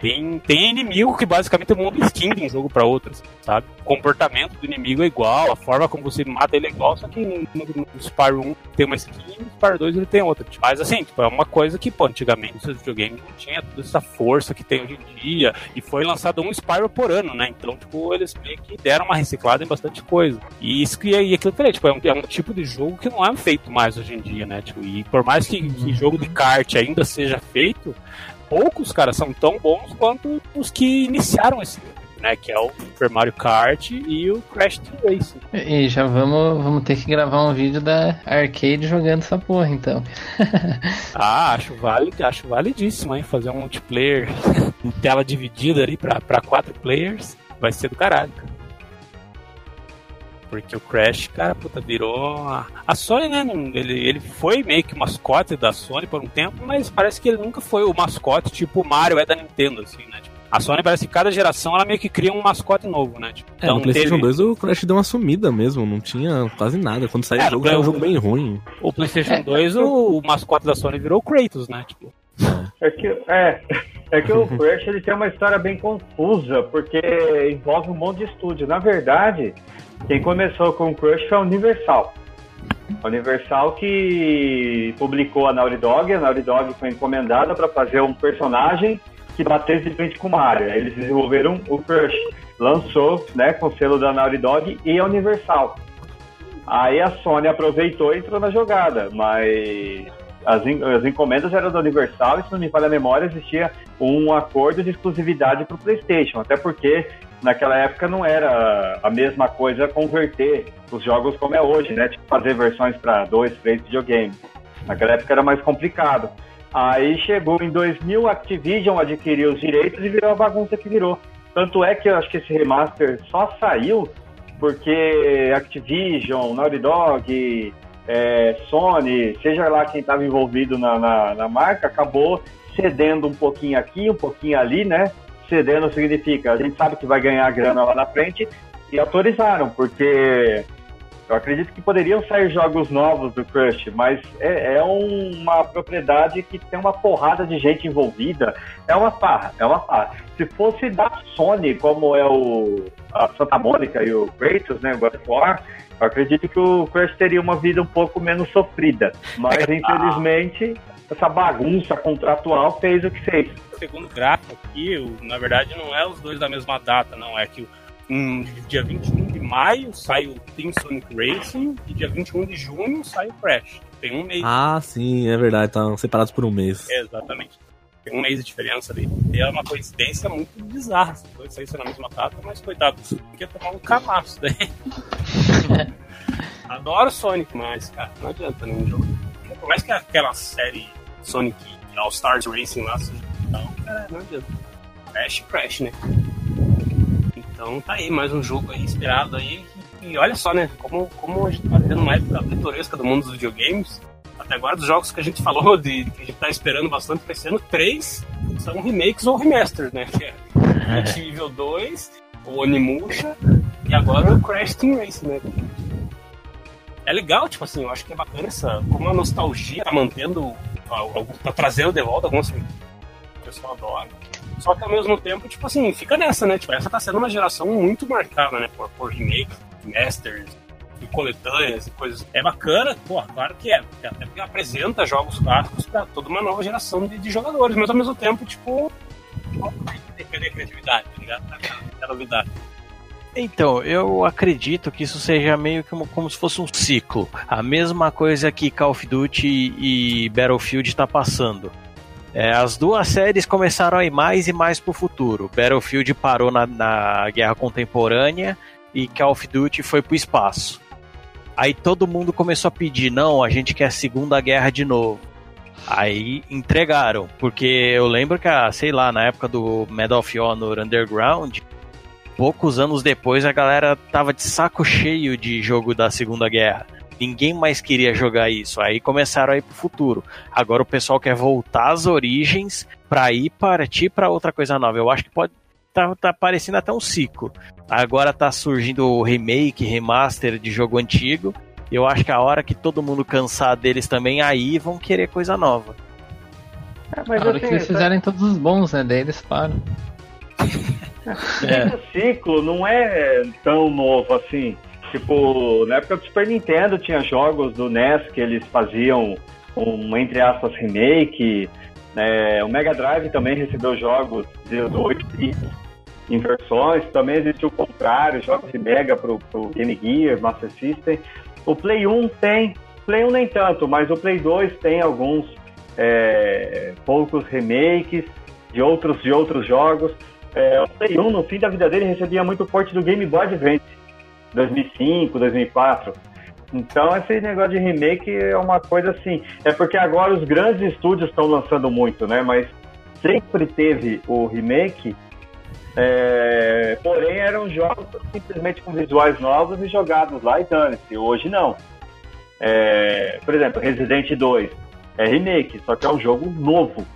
tem, tem inimigo que basicamente muda skin de um jogo pra outro, sabe? O comportamento do inimigo é igual, a forma como você mata ele é igual, só que no, no, no Spyro 1 tem uma skin e no Spyro 2 ele tem outra. Tipo, Mas assim, tipo, é uma coisa que, pô, antigamente os videogames não tinha toda essa força que tem hoje em dia, e foi lançado um Spyro por ano, né? Então, tipo, eles meio que deram uma reciclada em bastante coisa. E isso que e aquilo que eu falei, tipo, é um, é um tipo de jogo que não é feito mais hoje em dia, né? Tipo, e por mais que, que jogo de kart ainda seja feito, poucos, cara, são tão bons quanto os que iniciaram esse né, que é o Super Mario Kart e o Crash Team Racing. E já vamos, vamos ter que gravar um vídeo da arcade jogando essa porra, então. Ah, acho válido, acho validíssimo, hein, fazer um multiplayer em tela dividida ali pra quatro players, vai ser do caralho, cara. Porque o Crash, cara, puta, virou. A, a Sony, né? Ele, ele foi meio que o mascote da Sony por um tempo, mas parece que ele nunca foi o mascote tipo o Mario é da Nintendo, assim, né? Tipo, a Sony parece que cada geração ela meio que cria um mascote novo, né? Tipo, É, no PlayStation 2 o Crash deu uma sumida mesmo, não tinha quase nada. Quando saiu É, o jogo, no era um jogo bem ruim. o PlayStation 2, o, o mascote da Sony virou o Kratos, né? Tipo, É que, é, é que o Crash ele tem uma história bem confusa, porque envolve um monte de estúdio. Na verdade, quem começou com o Crash foi a Universal. A Universal que publicou a Naughty Dog, a Naughty Dog foi encomendada para fazer um personagem que batesse de frente com o Mario. Aí Eles desenvolveram o Crush, lançou né, com o selo da Naughty Dog e a Universal. Aí a Sony aproveitou e entrou na jogada, mas as, as encomendas eram da Universal e, se não me falha a memória, existia um acordo de exclusividade para o PlayStation, até porque naquela época não era a mesma coisa converter os jogos como é hoje, né? Tipo, fazer versões para dois, três videogames. Naquela época era mais complicado. Aí chegou em 2000, a Activision adquiriu os direitos e virou a bagunça que virou. Tanto é que eu acho que esse remaster só saiu porque Activision, Naughty Dog, é, Sony, seja lá quem estava envolvido na, na, na marca, acabou cedendo um pouquinho aqui, um pouquinho ali, né? Cedendo significa, a gente sabe que vai ganhar grana lá na frente e autorizaram, porque eu acredito que poderiam sair jogos novos do Crush, mas é, é uma propriedade que tem uma porrada de gente envolvida. É uma farra, é uma farra. Se fosse da Sony, como é o a Santa Mônica e o Kratos, né, o God of War, eu acredito que o Crush teria uma vida um pouco menos sofrida. Mas, infelizmente, essa bagunça contratual fez o que fez. segundo gráfico aqui, o- na verdade não é os dois da mesma data, não. É que um, dia 21 de maio sai o Team Sonic Racing e dia 21 de junho sai o Crash. Tem um mês. Ah, sim, é verdade, estão separados por um mês. Exatamente. Tem um mês de diferença ali. E é uma coincidência muito bizarra. Se dois saíssem na mesma data, mas coitado, porque tomar um camaço daí. Adoro Sonic, mas, cara, não adianta nenhum jogo. Por mais que aquela série Sonic All Stars Racing lá seja legal, cara, não adianta. Crash, Crash, né? Então tá aí, mais um jogo aí esperado aí. E olha só, né? Como, como a gente tá tendo uma época pitoresca do mundo dos videogames. Até agora, dos jogos que a gente falou, de, que a gente tá esperando bastante pra esse ano, três são remakes ou remasters, né? Que é Resident Evil 2, o Onimusha e agora o Crash Team Racing, né? É legal, tipo assim, eu acho que é bacana essa. Como a nostalgia tá mantendo. tá trazendo de volta alguns. O pessoal adora. Só que ao mesmo tempo, tipo assim, fica nessa, né? Tipo, essa tá sendo uma geração muito marcada, né? Por, por remakes, masters e coletâneas e coisas. É bacana, pô, claro que é. Até porque apresenta jogos clássicos pra toda uma nova geração de, de jogadores, mas ao mesmo tempo, tipo. Cadê a criatividade, tá ligado? Novidade. Então, eu acredito que isso seja meio que como, como se fosse um ciclo. A mesma coisa que Call of Duty e Battlefield está passando. É, as duas séries começaram a ir mais e mais pro futuro. Battlefield parou na, na guerra contemporânea e Call of Duty foi pro espaço. Aí todo mundo começou a pedir, não, a gente quer a Segunda Guerra de novo. Aí entregaram, porque eu lembro que, sei lá, na época do Medal of Honor Underground, poucos anos depois a galera tava de saco cheio de jogo da Segunda Guerra. Ninguém mais queria jogar isso. Aí começaram a ir pro futuro. Agora o pessoal quer voltar às origens para ir partir para outra coisa nova. Eu acho que pode tá, tá parecendo até um ciclo. Agora tá surgindo o remake, remaster de jogo antigo. Eu acho que a hora que todo mundo cansar deles também, aí vão querer coisa nova. É, mas a hora assim, que eles fizerem todos os bons, né? Daí eles param. é. Esse ciclo não é tão novo assim. Tipo, na época do Super Nintendo tinha jogos do NES que eles faziam um, entre aspas, remake. É, o Mega Drive também recebeu jogos de 8 bits em versões. Também existiu o contrário, jogos de Mega pro, pro Game Gear, Master System. O Play 1 tem, Play 1 nem tanto, mas o Play 2 tem alguns é, poucos remakes de outros, de outros jogos. É, o Play 1, no fim da vida dele, recebia muito forte do Game Boy Advance, 2005, 2004. Então, esse negócio de remake é uma coisa assim. É porque agora os grandes estúdios estão lançando muito, né? Mas sempre teve o remake, é... porém eram jogos simplesmente com visuais novos e jogados lá e dane-se. Hoje não. É... Por exemplo, Resident 2 é remake, só que é um jogo novo.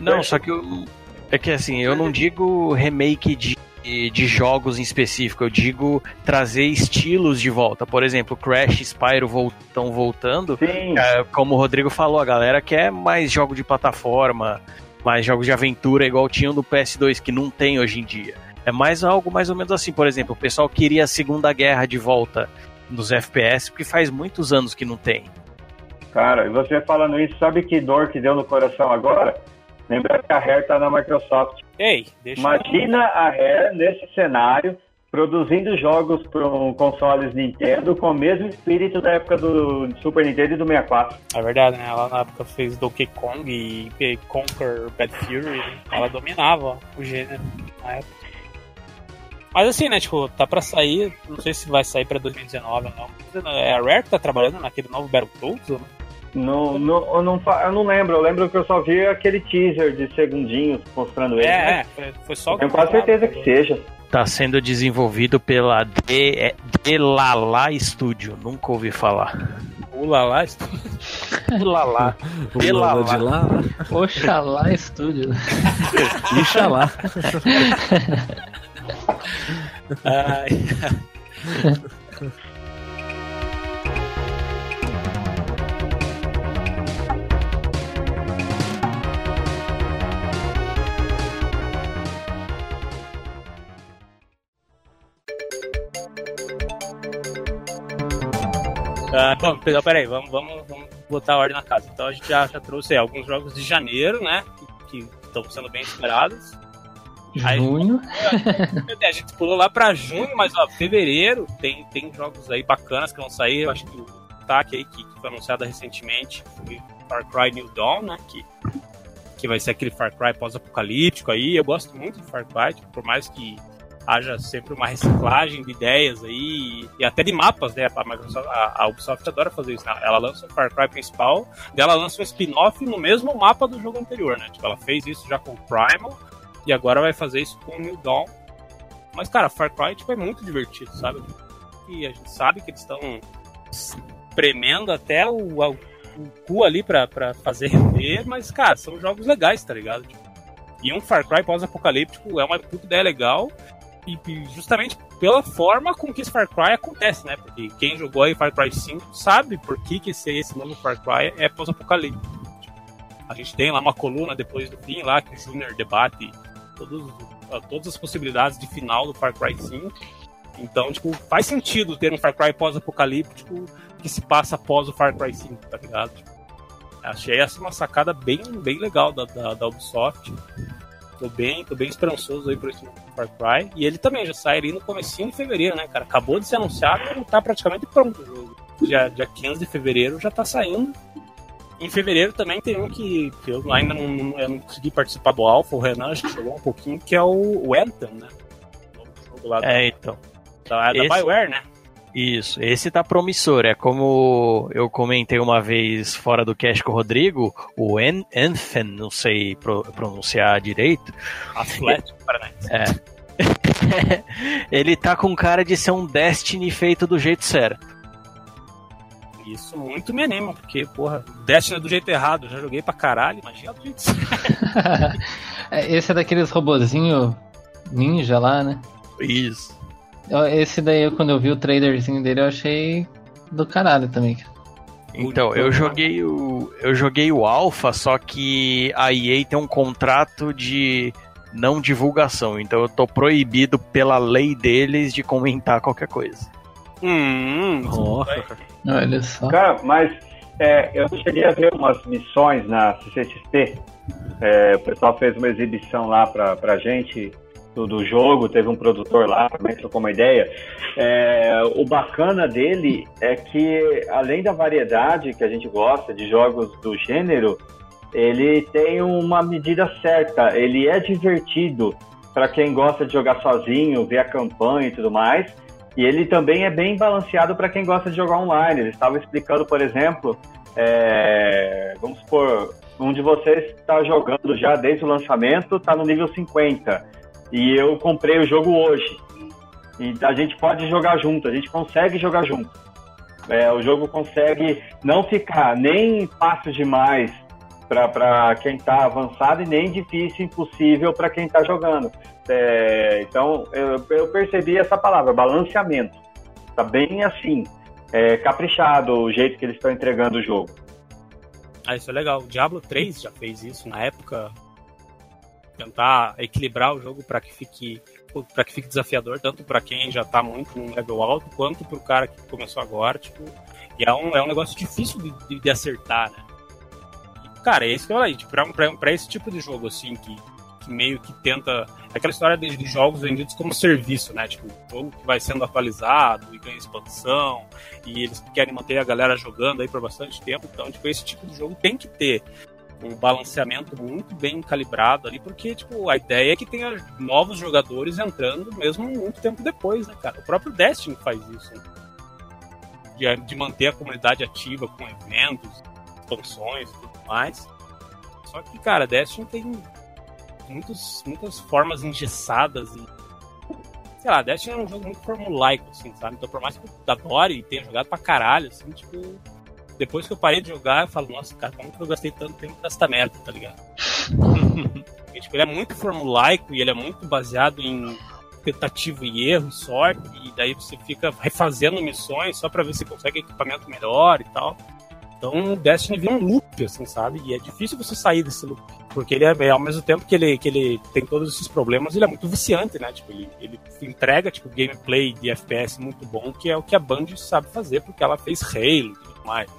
Não, só que eu, é que assim, eu não digo remake de, de jogos em específico, eu digo trazer estilos de volta. Por exemplo, Crash e Spyro estão voltando. É, como o Rodrigo falou, a galera quer mais jogo de plataforma, mais jogos de aventura, igual tinham no PS2, que não tem hoje em dia. É mais algo mais ou menos assim. Por exemplo, o pessoal queria a Segunda Guerra de volta nos FPS, porque faz muitos anos que não tem. Cara, e você falando isso, sabe que dor que deu no coração agora? Lembra que a Rare está na Microsoft. Ei, deixa Imagina eu... a Rare nesse cenário produzindo jogos para consoles Nintendo com o mesmo espírito da época do Super Nintendo e do 64. É verdade, né? Ela na época fez Donkey Kong e Conquer Bad Fury. Ela dominava o gênero na época. Mas assim, né, tipo, tá pra sair, não sei se vai sair pra 2019 ou não. É a Rare que tá trabalhando naquele novo Battletoads, né? Não, não, eu, não, eu não lembro, eu lembro que eu só vi aquele teaser de segundinhos mostrando ele. É, né? é foi só. Tenho quase certeza que seja. Tá sendo desenvolvido pela De, Delala Studio, nunca ouvi falar. Ulala Studio? Ulala. Delala. de lá. Oxalá Studio. Ixalá. Ai. Uh, bom, então, peraí, vamos, vamos, vamos botar a ordem na casa. Então a gente já, já trouxe aí, alguns jogos de janeiro, né? Que estão sendo bem esperados. Junho. Aí, a gente pulou lá pra junho, mas ó, fevereiro tem, tem jogos aí bacanas que vão sair. Eu acho que o destaque aí que, que foi anunciado recentemente foi Far Cry New Dawn, né? Que, que vai ser aquele Far Cry pós-apocalíptico aí. Eu gosto muito de Far Cry, tipo, por mais que haja sempre uma reciclagem de ideias aí e até de mapas, né? A, Microsoft, a, a Ubisoft adora fazer isso. Né? Ela lança o Far Cry principal, daí ela lança um spin-off no mesmo mapa do jogo anterior, né? Tipo, ela fez isso já com o Primal e agora vai fazer isso com o New Dawn. Mas, cara, Far Cry tipo, é muito divertido, sabe? E a gente sabe que eles estão premendo até o, o, o cu ali pra, pra fazer render, mas, cara, são jogos legais, tá ligado? Tipo, e um Far Cry pós-apocalíptico é uma puta ideia legal justamente pela forma com que esse Far Cry acontece, né? Porque quem jogou aí Far Cry 5 sabe por que, que esse, esse novo Far Cry é pós-apocalíptico. A gente tem lá uma coluna depois do fim lá que o Junior debate todos, todas as possibilidades de final do Far Cry 5. Então, tipo, faz sentido ter um Far Cry pós-apocalíptico que se passa após o Far Cry 5, tá ligado? Achei essa uma sacada bem, bem legal da, da, da Ubisoft. Tô bem, tô bem esperançoso aí por esse Far Cry. E ele também já sai ali no comecinho de fevereiro, né, cara? Acabou de ser anunciado e tá praticamente pronto o jogo. Dia, dia 15 de fevereiro já tá saindo. Em fevereiro também tem um que, que eu ainda não, não, eu não consegui participar do Alpha, o Renan acho que jogou um pouquinho, que é o, o Anthem, né? O É, então. da, da esse- Bioware, né? Isso, esse tá promissor. É como eu comentei uma vez fora do cast com o Rodrigo, o En- Anthem, não sei pro- pronunciar direito. Atlético Paranaense. É. Ele tá com cara de ser um Destiny feito do jeito certo. Isso muito me anima, porque, porra, Destiny é do jeito errado, já joguei pra caralho, imagina do jeito certo. É, Esse é daqueles robozinho ninja lá, né? Isso. Esse daí, quando eu vi o trailerzinho dele, eu achei do caralho também. Então, eu joguei o eu joguei o Alpha, só que a EA tem um contrato de não divulgação, então eu tô proibido pela lei deles de comentar qualquer coisa. Hum, Nossa. Olha só. Cara, mas é, eu cheguei a ver umas missões na CCXP. É, o pessoal fez uma exibição lá pra, pra gente do, do jogo, teve um produtor lá, também trocou uma ideia. É, o bacana dele é que, além da variedade que a gente gosta de jogos do gênero, ele tem uma medida certa. Ele é divertido para quem gosta de jogar sozinho, ver a campanha e tudo mais. E ele também é bem balanceado para quem gosta de jogar online. Ele estava explicando, por exemplo, é, vamos supor, um de vocês está jogando já desde o lançamento, está no nível 50. E eu comprei o jogo hoje. E a gente pode jogar junto, a gente consegue jogar junto. É, o jogo consegue não ficar nem fácil demais para quem está avançado e nem difícil, impossível para quem está jogando. É, então, eu, eu percebi essa palavra, balanceamento. Tá bem assim, é, caprichado o jeito que eles estão entregando o jogo. Ah, isso é legal. Diablo 3 já fez isso na época. Tentar equilibrar o jogo para que fique para que fique desafiador tanto para quem já tá muito no level alto quanto pro cara que começou agora, tipo, e é um, é um negócio difícil de, de, de acertar, né? E, cara, é isso que eu falei, tipo, pra esse tipo de jogo assim que, que meio que tenta aquela história de, de jogos vendidos como serviço, né? Tipo, jogo que vai sendo atualizado e ganha expansão e eles querem manter a galera jogando aí por bastante tempo, então, tipo, esse tipo de jogo tem que ter um balanceamento muito bem calibrado ali, porque, tipo, a ideia é que tenha novos jogadores entrando mesmo muito tempo depois, né, cara? O próprio Destiny faz isso, né? de, de manter a comunidade ativa com eventos, expansões e tudo mais. Só que, cara, Destiny tem muitos, muitas formas engessadas e. Sei lá, Destiny é um jogo muito formulaico, assim, sabe? Então, por mais que eu adore e tenha jogado pra caralho, assim, tipo. Depois que eu parei de jogar, eu falo, nossa, cara, como que eu gastei tanto tempo nessa merda, tá ligado? Porque, tipo, ele é muito formulaico e ele é muito baseado em tentativa e erro, sorte, e daí você fica refazendo missões só pra ver se consegue equipamento melhor e tal. Então, o Destiny vira um loop, assim, sabe? E é difícil você sair desse loop. Porque ele é, ao mesmo tempo que ele, que ele tem todos esses problemas, ele é muito viciante, né? Tipo, ele, ele entrega, tipo, gameplay de FPS muito bom, que é o que a Band sabe fazer, porque ela fez Halo e tudo mais.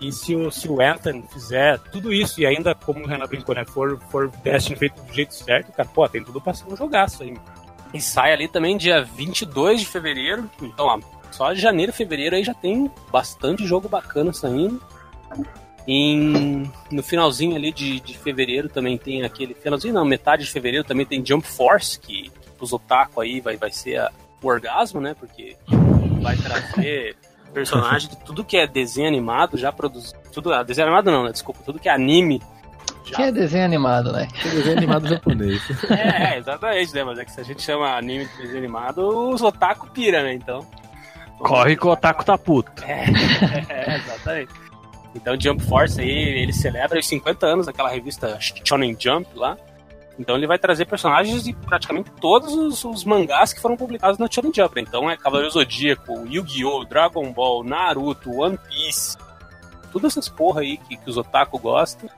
E se o, se o Anthem fizer tudo isso, e ainda, como o Renan brincou, né? For, for Destiny feito do jeito certo, cara, pô, tem tudo pra ser um jogaço aí. E sai ali também dia 22 de fevereiro. Então, ó, só janeiro fevereiro aí já tem bastante jogo bacana saindo. Em, no finalzinho ali de, de fevereiro também tem aquele. Finalzinho não, metade de fevereiro também tem Jump Force, que, que pros otaku aí vai, vai ser a- o orgasmo, né? Porque vai trazer personagem de tudo que é desenho animado já produzido. Tudo, ah, desenho animado não, né? Desculpa, tudo que é anime. Já Que é desenho animado, né? Tem desenho animado japonês. É, é, exatamente, né? Mas é que se a gente chama anime de desenho animado, os otaku pira, né? Então. Corre que o Otaku tá puto. É, é, exatamente. Então Jump Force aí, ele celebra os 50 anos daquela revista Shonen Jump lá. Então ele vai trazer personagens de praticamente todos os, os mangás que foram publicados na Shonen Jump. Então é Cavaleiro Zodíaco, Yu-Gi-Oh!, Dragon Ball, Naruto, One Piece. Todas essas porra aí que, que os otaku gostam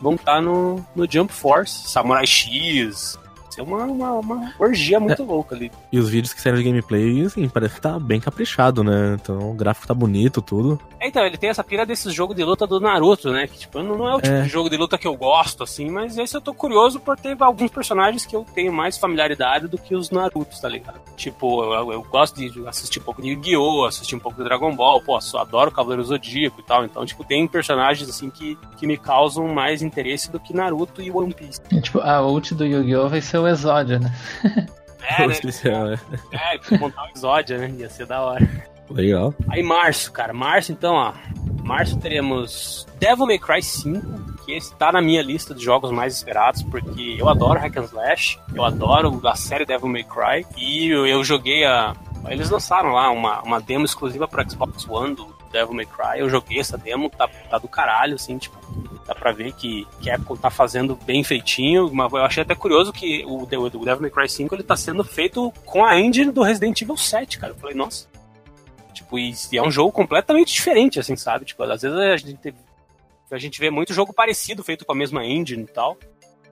vão estar no, no Jump Force. Samurai X. Vai ser uma, uma, uma orgia muito louca ali. E os vídeos que saíram de gameplay, assim, parece que tá bem caprichado, né? Então o gráfico tá bonito, tudo. É, então, ele tem essa pira desses jogos de luta do Naruto, né? Que, tipo, não não é o tipo É. de jogo de luta que eu gosto, assim, mas esse eu tô curioso por ter alguns personagens que eu tenho mais familiaridade do que os Narutos, tá ligado? Tipo, eu, eu gosto de assistir um pouco de Yu-Gi-Oh!, assistir um pouco de Dragon Ball, pô, só adoro Cavaleiro Zodíaco e tal, então, tipo, tem personagens, assim, que, que me causam mais interesse do que Naruto e One Piece. E, tipo, a ult do Yu-Gi-Oh! vai ser o Exódio, né? É, O né? especial, é. É, pra montar um episódio, né? Ia ser da hora. Legal. Aí março, cara, março então, ó. Março teremos Devil May Cry 5, que esse tá na minha lista de jogos mais esperados, porque eu adoro Hack and Slash, eu adoro a série Devil May Cry, e eu, eu joguei a. Eles lançaram lá uma, uma demo exclusiva para Xbox One do Devil May Cry, eu joguei essa demo, tá, tá do caralho, assim, tipo, dá pra ver que Capcom tá fazendo bem feitinho, mas eu achei até curioso que o, o Devil May Cry 5 ele tá sendo feito com a engine do Resident Evil 7, cara. Eu falei, nossa, Tipo, e, e é um jogo completamente diferente, assim, sabe? Tipo, às vezes a gente, a gente vê muito jogo parecido, feito com a mesma engine e tal.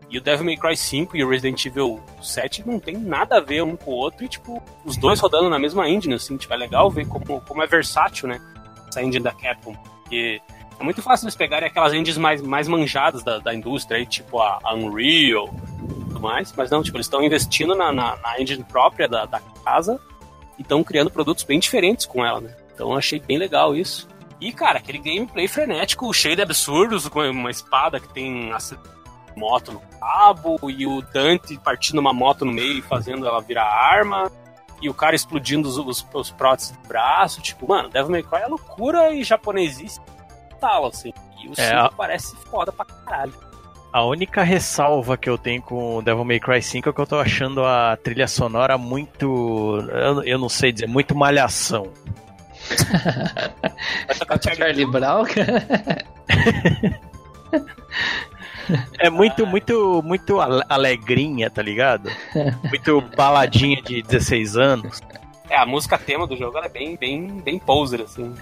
E o Devil May Cry 5 e o Resident Evil 7 não tem nada a ver um com o outro. E, tipo, os dois rodando na mesma engine, assim. Tipo, é legal ver como, como é versátil, né? Essa engine da Capcom. Porque é muito fácil eles pegarem aquelas engines mais, mais manjadas da, da indústria, aí, tipo a, a Unreal tudo mais. Mas não, tipo, eles estão investindo na, na, na engine própria da, da casa e estão criando produtos bem diferentes com ela, né? Então eu achei bem legal isso. E, cara, aquele gameplay frenético, cheio de absurdos, com uma espada que tem moto no cabo, e o Dante partindo uma moto no meio e fazendo ela virar arma, e o cara explodindo os, os, os próteses do braço. Tipo, mano, Devil May Cry é loucura e japonesice tal, assim. E o É, 5 a- parece foda pra caralho. A única ressalva que eu tenho com o Devil May Cry 5 é que eu tô achando a trilha sonora muito. Eu, eu não sei dizer, muito malhação. Vai tocar o Charlie Charlie Brown, cara. É muito, muito, muito ale- alegrinha, tá ligado? Muito baladinha de 16 anos. É, a música tema do jogo é bem, bem, bem poser, assim.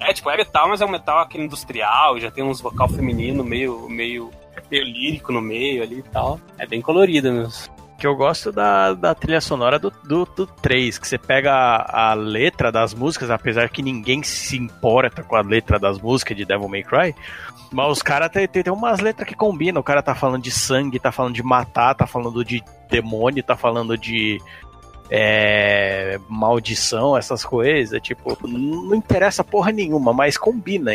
É, tipo, é metal, mas é um metal aquele industrial, já tem uns vocal feminino meio, meio, meio lírico no meio ali e tal. É bem colorido mesmo. Que eu gosto da, da trilha sonora do, do, do 3, que você pega a, a letra das músicas, apesar que ninguém se importa com a letra das músicas de Devil May Cry, mas os caras tem, tem, tem umas letras que combinam. O cara tá falando de sangue, tá falando de matar, tá falando de demônio, tá falando de é, maldição, essas coisas. Tipo, não interessa porra nenhuma, mas combina.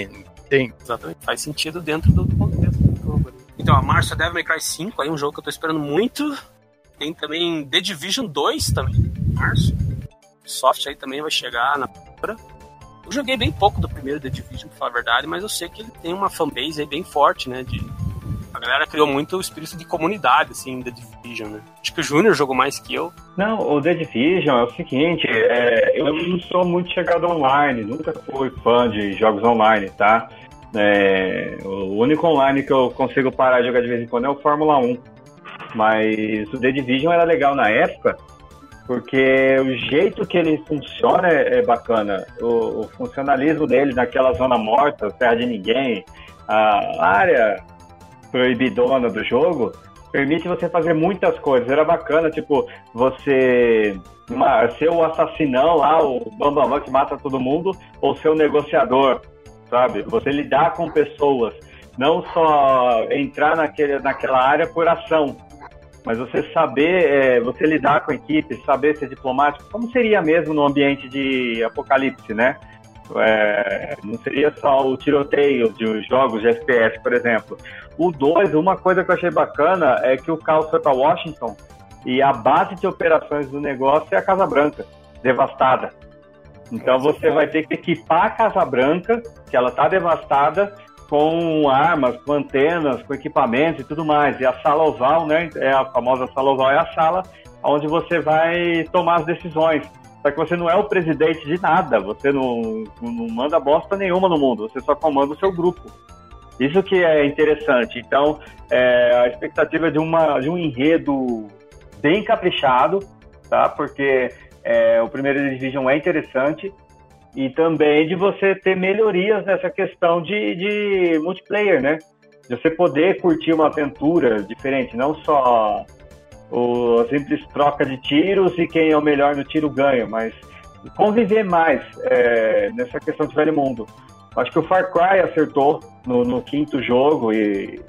Tem. Exatamente. Faz sentido dentro do contexto do jogo. ali. Então, a março é Devil May Cry 5, aí um jogo que eu tô esperando muito. Tem também The Division 2 também, em março. Soft aí também vai chegar na procura. Eu joguei bem pouco do primeiro The Division, pra falar a verdade, mas eu sei que ele tem uma fanbase aí bem forte, né? De... A galera criou muito o espírito de comunidade, assim, The Division, né? Acho que o Júnior jogou mais que eu. Não, o The Division é o seguinte, é, eu não sou muito chegado online, nunca fui fã de jogos online, tá? É, o único online que eu consigo parar de jogar de vez em quando é o Fórmula 1. Mas o The Division era legal na época, porque o jeito que ele funciona é, é bacana. O, o funcionalismo dele naquela zona morta, terra de ninguém, a área proibidona do jogo, permite você fazer muitas coisas. Era bacana, tipo, você uma- ser o assassinão lá, o bambamã que mata todo mundo, ou ser o negociador, sabe? Você lidar com pessoas, não só entrar naquele, naquela área por ação, mas você saber, é, você lidar com a equipe, saber ser diplomático, como seria mesmo no ambiente de apocalipse, né? É, não seria só o tiroteio de jogos de FPS, por exemplo. O 2, uma coisa que eu achei bacana é que o Carl foi para Washington e a base de operações do negócio é a Casa Branca, devastada. Então você vai ter que equipar a Casa Branca, que ela está devastada, com armas, com antenas, com equipamentos e tudo mais. E a sala oval, né? É a famosa sala oval é a sala onde você vai tomar as decisões. Só que você não é o presidente de nada, você não, não manda bosta nenhuma no mundo, você só comanda o seu grupo. Isso que é interessante. Então, é, a expectativa de, uma, de um enredo bem caprichado, tá? Porque é, o primeiro Division é interessante e também de você ter melhorias nessa questão de, de multiplayer, né? De você poder curtir uma aventura diferente, não só o, simples troca de tiros e quem é o melhor no tiro ganha, mas conviver mais é, nessa questão de velho mundo. Acho que o Far Cry acertou no, no quinto jogo e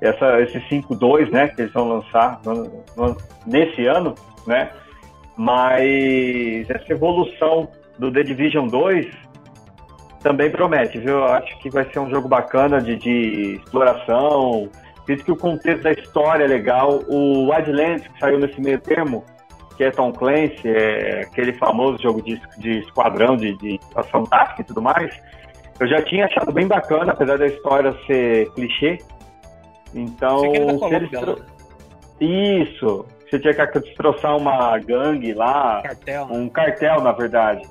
essa, esse 5.2, né, que eles vão lançar no, no, nesse ano, né? Mas essa evolução do The Division 2 também promete, viu? Eu acho que vai ser um jogo bacana de, de exploração. Acredito que o contexto da história é legal. O Wildlands, que saiu nesse meio termo, que é Tom Clancy, é aquele famoso jogo de, de esquadrão, de, de ação tática e tudo mais, eu já tinha achado bem bacana, apesar da história ser clichê. Então, se eles tro... Isso, você tinha que destroçar uma gangue lá, Cartel. um cartel, na verdade.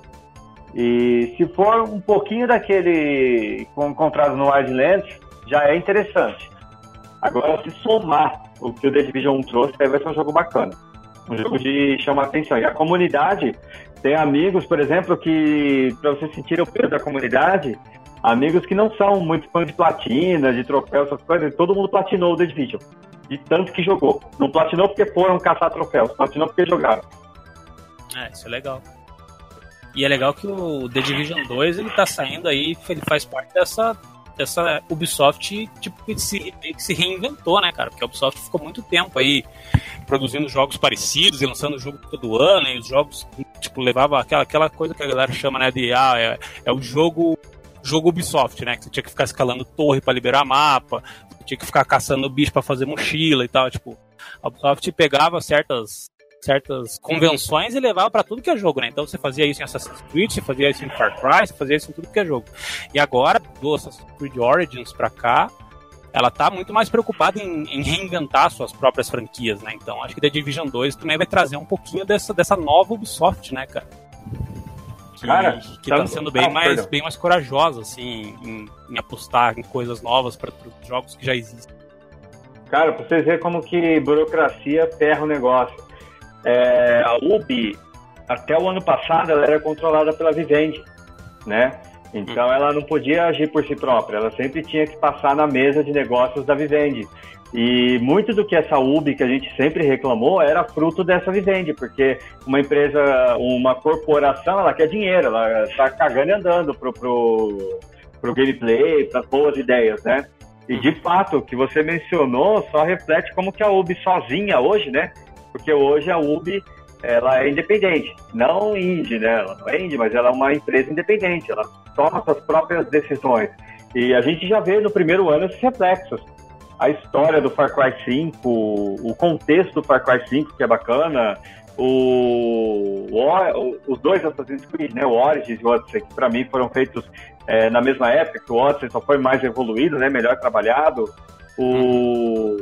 E se for um pouquinho daquele encontrado no Wildlands, já é interessante. Agora, se somar o que o The Division 1 trouxe, aí vai ser um jogo bacana. Um jogo de chamar atenção. E a comunidade tem amigos, por exemplo, que, para você sentir o peso da comunidade, amigos que não são muito fãs de platina, de troféu, essas coisas, todo mundo platinou o The Division. De tanto que jogou. Não platinou porque foram caçar troféus, platinou porque jogaram. É, isso é legal. E é legal que o The Division 2 ele tá saindo aí, ele faz parte dessa, dessa Ubisoft tipo, que se, que se reinventou, né, cara? Porque a Ubisoft ficou muito tempo aí produzindo jogos parecidos e lançando jogo todo ano, e os jogos, tipo, levava aquela, aquela coisa que a galera chama, né, de ah, é, é o jogo jogo Ubisoft, né? Que você tinha que ficar escalando torre para liberar mapa, tinha que ficar caçando bicho para fazer mochila e tal, tipo, a Ubisoft pegava certas certas convenções e levava para tudo que é jogo, né? Então você fazia isso em Assassin's Creed, você fazia isso em Far Cry, você fazia isso em tudo que é jogo. E agora, do Assassin's Creed Origins pra cá, ela tá muito mais preocupada em, em, reinventar suas próprias franquias, né? Então acho que The Division 2 também vai trazer um pouquinho dessa, dessa nova Ubisoft, né, cara? Que, Cara, que tá tá- sendo bem, ah, mais, perdão. bem mais corajosa, assim, em, em apostar em coisas novas para jogos que já existem. Cara, pra vocês verem como que burocracia ferra o negócio. É, a UBI, até o ano passado, ela era controlada pela Vivendi, né? Então ela não podia agir por si própria, ela sempre tinha que passar na mesa de negócios da Vivendi. E muito do que essa UBI que a gente sempre reclamou era fruto dessa Vivendi, porque uma empresa, uma corporação, ela quer dinheiro, ela tá cagando e andando pro, pro, pro gameplay, para boas ideias, né? E de fato, o que você mencionou só reflete como que a UBI sozinha hoje, né? Porque hoje a UBI ela é independente, não indie, né? Ela não é indie, mas ela é uma empresa independente, ela toma suas próprias decisões. E a gente já vê no primeiro ano esses reflexos. A história do Far Cry 5, o contexto do Far Cry 5, que é bacana, o, o- os dois Assassin's Creed, né? O Origins e o Odyssey, que pra mim foram feitos é, na mesma época, que o Odyssey só foi mais evoluído, né? Melhor trabalhado. O,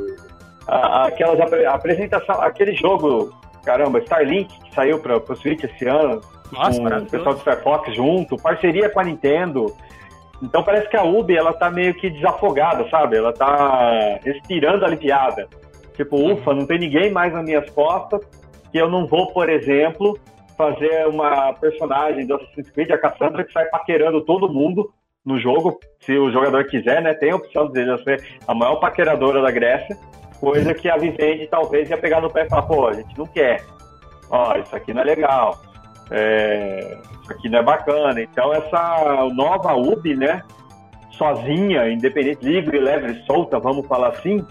a, aquelas apre- apresentação, aquele jogo, caramba, Starlink, que saiu para o Switch esse ano, Nossa, com o pessoal do Star Fox junto, parceria com a Nintendo. Então parece que a Ubi ela tá meio que desafogada, sabe? Ela tá respirando aliviada. Tipo, ufa, não tem ninguém mais nas minhas costas que eu não vou, por exemplo, fazer uma personagem do Assassin's Creed, a Cassandra, que sai paquerando todo mundo no jogo, se o jogador quiser, né? Tem a opção de ser a maior paqueradora da Grécia, coisa que a Vivendi talvez ia pegar no pé e falar, pô, a gente não quer. Ó, isso aqui não é legal. É, isso aqui não é bacana. Então essa nova UB, né? Sozinha, independente, livre, leve, solta, vamos falar assim,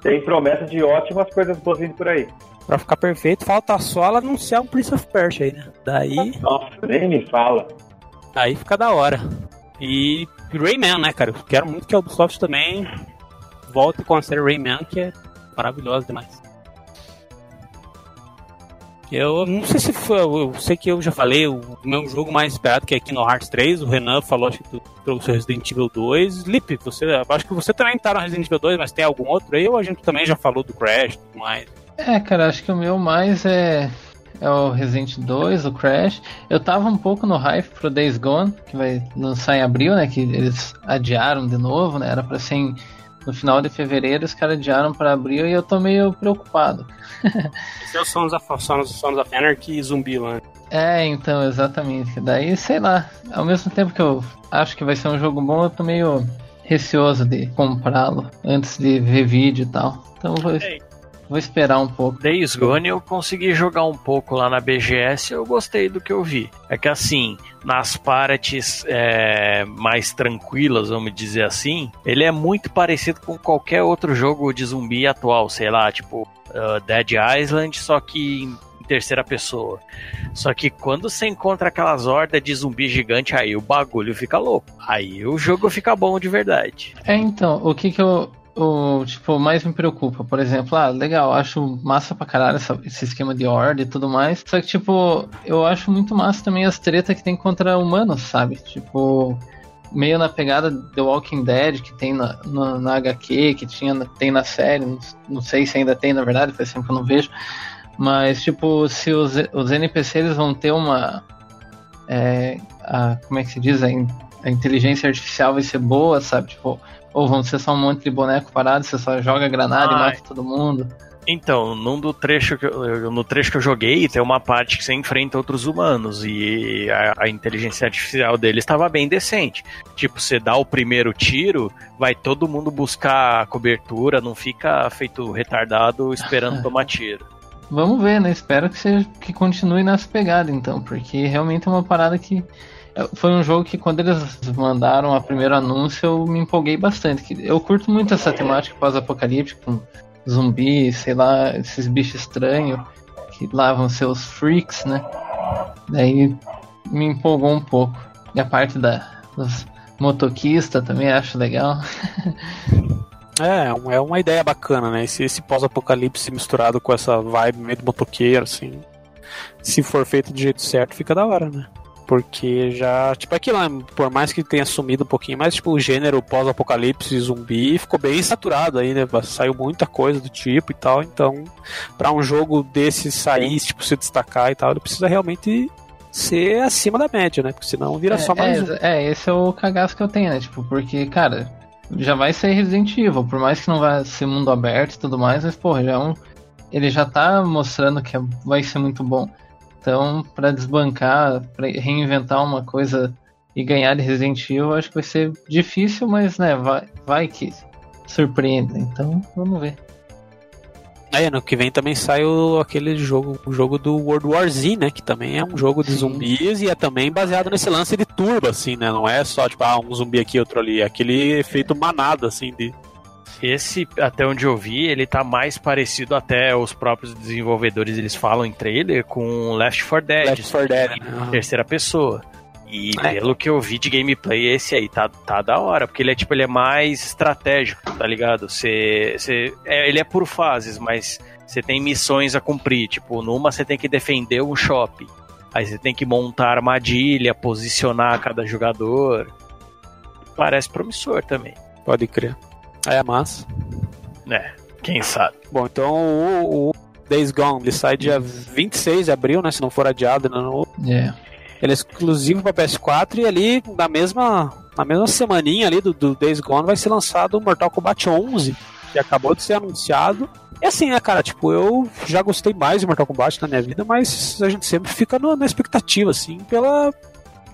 tem promessa de ótimas coisas boas vindo por aí. Pra ficar perfeito, falta só ela anunciar um Prince of Persia aí, né? Daí, Nossa, nem me fala. aí fica da hora. E Rayman, né, cara? Eu quero muito que a Ubisoft também volte com a série Rayman, que é maravilhosa demais. Eu não sei se foi. Eu sei que eu já falei, o meu jogo mais esperado que é Kingdom Hearts 3. O Renan falou acho que tu trouxe Resident Evil 2. Lip, você, acho que você também tá no Resident Evil 2, mas tem algum outro aí? Ou a gente também já falou do Crash e tudo mais? É, cara, acho que o meu mais é, é o Resident 2, o Crash. Eu tava um pouco no hype pro Days Gone, que vai lançar em abril, né? Que eles adiaram de novo, né? Era pra ser em, no final de fevereiro, os caras adiaram pra abril e eu tô meio preocupado. Esse é o Sons of, Sons, Sons of Anarchy Zumbi lá. É, então, exatamente. Daí, sei lá, ao mesmo tempo que eu acho que vai ser um jogo bom, eu tô meio receoso de comprá-lo antes de ver vídeo e tal. Então vou, vou esperar um pouco. Days Gone eu consegui jogar um pouco lá na BGS eu gostei do que eu vi. É que assim, nas partes é, mais tranquilas, vamos dizer assim, ele é muito parecido com qualquer outro jogo de zumbi atual, sei lá, tipo uh, Dead Island, só que em terceira pessoa. Só que quando você encontra aquelas hordas de zumbi gigante, aí o bagulho fica louco. Aí o jogo fica bom de verdade. É, então, o que que eu o tipo mais me preocupa, por exemplo, ah, legal, acho massa pra caralho essa, esse esquema de horda e tudo mais. Só que, tipo, eu acho muito massa também as tretas que tem contra humanos, sabe? Tipo, meio na pegada The Walking Dead que tem na, na, na HQ, que tinha, tem na série, não, não, sei se ainda tem, na verdade, faz tempo que eu não vejo. Mas, tipo, se os, os NPC eles vão ter uma. É, a, como é que se diz? A, in, a inteligência artificial vai ser boa, sabe? Tipo, ou vão ser só um monte de boneco parado, você só joga granada Ai. e mata todo mundo. Então, num do trecho que eu, no trecho que eu joguei, tem uma parte que você enfrenta outros humanos e a, a inteligência artificial deles estava bem decente. Tipo, você dá o primeiro tiro, vai todo mundo buscar a cobertura, não fica feito retardado esperando tomar tiro. Vamos ver, né? Espero que, seja, que continue nessa pegada, então, porque realmente é uma parada que. Foi um jogo que quando eles mandaram a primeiro anúncio eu me empolguei bastante. Eu curto muito essa temática pós-apocalíptica, com zumbi, sei lá, esses bichos estranhos que ser os freaks, né? Daí me empolgou um pouco. E a parte da, dos motoquistas também acho legal. É, é uma ideia bacana, né? Esse, esse pós-apocalipse misturado com essa vibe meio de motoqueiro, assim. Se for feito do jeito certo, fica da hora, né? Porque já, tipo, aquilo lá, por mais que tenha sumido um pouquinho, mas, tipo, o gênero pós-apocalipse zumbi ficou bem saturado aí, né? Saiu muita coisa do tipo e tal. Então, pra um jogo desse sair, tipo, se destacar e tal, ele precisa realmente ser acima da média, né? Porque senão vira só mais é, um. é, esse é o cagaço que eu tenho, né? Tipo, porque, cara, já vai ser Resident Evil, por mais que não vai ser mundo aberto e tudo mais, mas, porra, já é um. Ele já tá mostrando que é- vai ser muito bom. Então, pra desbancar, pra reinventar uma coisa e ganhar de Resident Evil, acho que vai ser difícil, mas, né, vai, vai que surpreenda. Então, vamos ver. É, no que vem também sai o, aquele jogo, o jogo do World War Z, né? Que também é um jogo de Sim. zumbis e é também baseado nesse lance de turbo, assim, né? Não é só, tipo, ah, um zumbi aqui, outro ali. É aquele efeito manada, assim, de. Esse, até onde eu vi, ele tá mais parecido até os próprios desenvolvedores, eles falam em trailer, com Left 4 Dead. Left 4 Dead, né? Terceira pessoa. E É. pelo que eu vi de gameplay, esse aí tá, tá da hora, porque ele é tipo, ele é mais estratégico, tá ligado? Você, você, é, ele é por fases, mas você tem missões a cumprir. Tipo, numa você tem que defender um shopping. Aí você tem que montar armadilha, posicionar cada jogador. Parece promissor também, Pode crer. É, mas. né? Quem sabe? Bom, então o, o Days Gone, ele sai dia 26 de abril, né? Se não for adiado, né? no- É. Ele é exclusivo para PS4 e ali na mesma na mesma semaninha ali do, do Days Gone vai ser lançado o Mortal Kombat 11, que acabou de ser anunciado. E assim, né, cara, tipo, eu já gostei mais de Mortal Kombat na minha vida, mas a gente sempre fica no- na expectativa, assim, pela,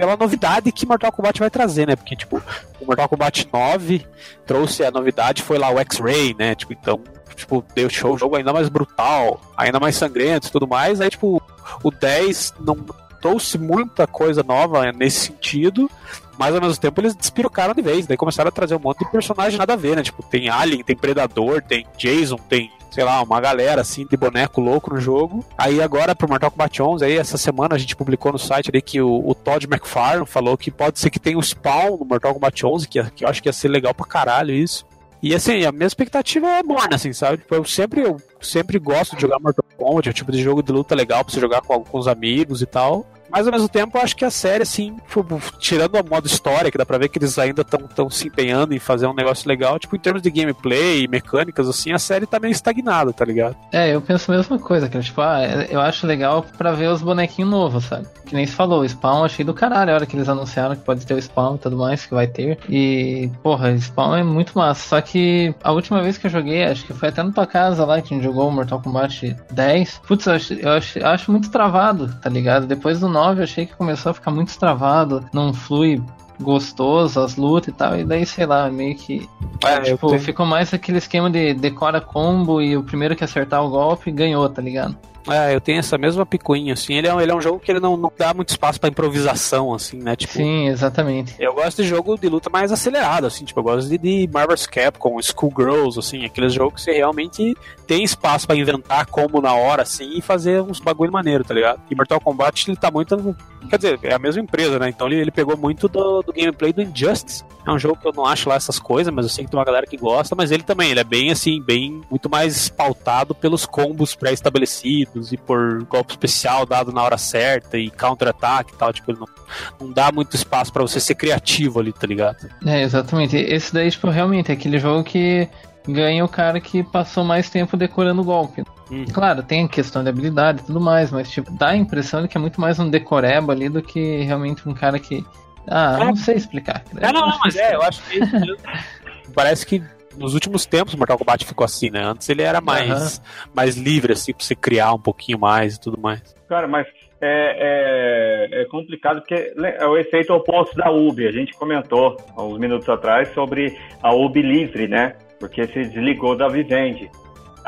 pela novidade que Mortal Kombat vai trazer, né? Porque, tipo, o Mortal Kombat 9 trouxe a novidade, foi lá o X-Ray, né? Tipo, então, tipo, deixou o jogo ainda mais brutal, ainda mais sangrento e tudo mais. Aí, tipo, o 10 não trouxe muita coisa nova nesse sentido, mas ao mesmo tempo eles despirocaram de vez, daí começaram a trazer um monte de personagem nada a ver, né? Tipo, tem Alien, tem Predador, tem Jason, tem, sei lá, uma galera assim de boneco louco no jogo. Aí agora pro Mortal Kombat 11, aí essa semana a gente publicou no site ali que o, o Todd McFarlane falou que pode ser que tenha o Spawn no Mortal Kombat 11, que, que eu acho que ia ser legal pra caralho isso. E assim, a minha expectativa é morna, assim, sabe? Tipo, eu sempre, eu sempre gosto de jogar Mortal Kombat, é um tipo de jogo de luta legal pra você jogar com, com os amigos e tal. Mas ao mesmo tempo, eu acho que a série, assim, tipo, tirando o modo história, que dá pra ver que eles ainda estão se empenhando em fazer um negócio legal, tipo, em termos de gameplay e mecânicas, assim, a série tá meio estagnada, tá ligado? É, eu penso a mesma coisa, cara. Tipo, ah, eu acho legal pra ver os bonequinhos novos, sabe? Que nem se falou, o Spawn achei do caralho a hora que eles anunciaram que pode ter o Spawn e tudo mais, que vai ter. E, porra, Spawn é muito massa. Só que a última vez que eu joguei, acho que foi até na tua casa lá, que a gente jogou o Mortal Kombat 10. Putz, eu acho, eu acho, eu acho muito travado, tá ligado? Depois do 9 eu achei que começou a ficar muito travado, não flui gostoso as lutas e tal, e daí, sei lá, meio que. É, tipo, tenho- ficou mais aquele esquema de decora combo e o primeiro que acertar o golpe ganhou, tá ligado? É, eu tenho essa mesma picuinha, assim. Ele é, um- ele é um jogo que ele não, não dá muito espaço pra improvisação, assim, né? Tipo, Sim, exatamente. Eu gosto de jogo de luta mais acelerado, assim, tipo, eu gosto de, de Marvel's Capcom, Schoolgirls, assim, aqueles jogos que você realmente tem espaço pra inventar como na hora, assim, e fazer uns bagulho maneiro, tá ligado? E Mortal Kombat, ele tá muito. Quer dizer, é a mesma empresa, né? Então ele, ele pegou muito do, do gameplay do Injustice. É um jogo que eu não acho lá essas coisas, mas eu sei que tem uma galera que gosta, mas ele também, ele é bem, assim, bem. muito mais pautado pelos combos pré-estabelecidos e por golpe especial dado na hora certa e counter-ataque e tal, tipo, ele não não dá muito espaço pra você ser criativo ali, tá ligado? É, exatamente. Esse daí, tipo, realmente é aquele jogo que ganha o cara que passou mais tempo decorando o golpe. Uhum. Claro, tem questão de habilidade e tudo mais, mas, tipo, dá a impressão de que é muito mais um decoreba ali do que realmente um cara que. Ah, É. não sei explicar. É, não, Eu não, acho mas que- é, eu acho que é. Parece que nos últimos tempos o Mortal Kombat ficou assim, né? Antes ele era mais, mais livre, assim, pra você criar um pouquinho mais e tudo mais. Cara, mas é, é, é complicado porque é o efeito oposto da UB. A gente comentou há uns minutos atrás sobre a UB livre, né? Porque se desligou da Vivendi.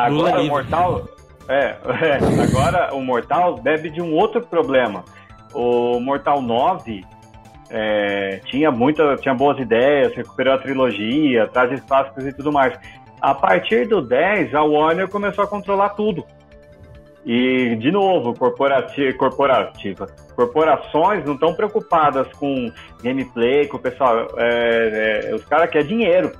Lula Agora o livre. Mortal. É, é, agora o Mortal bebe de um outro problema. O Mortal 9 é, tinha muita, tinha boas ideias, recuperou a trilogia, trajes clássicos e tudo mais. A partir do 10, a Warner começou a controlar tudo. E, de novo, corporati- corporativa. Corporações não estão preocupadas com gameplay, com o pessoal. é, é, os caras querem dinheiro.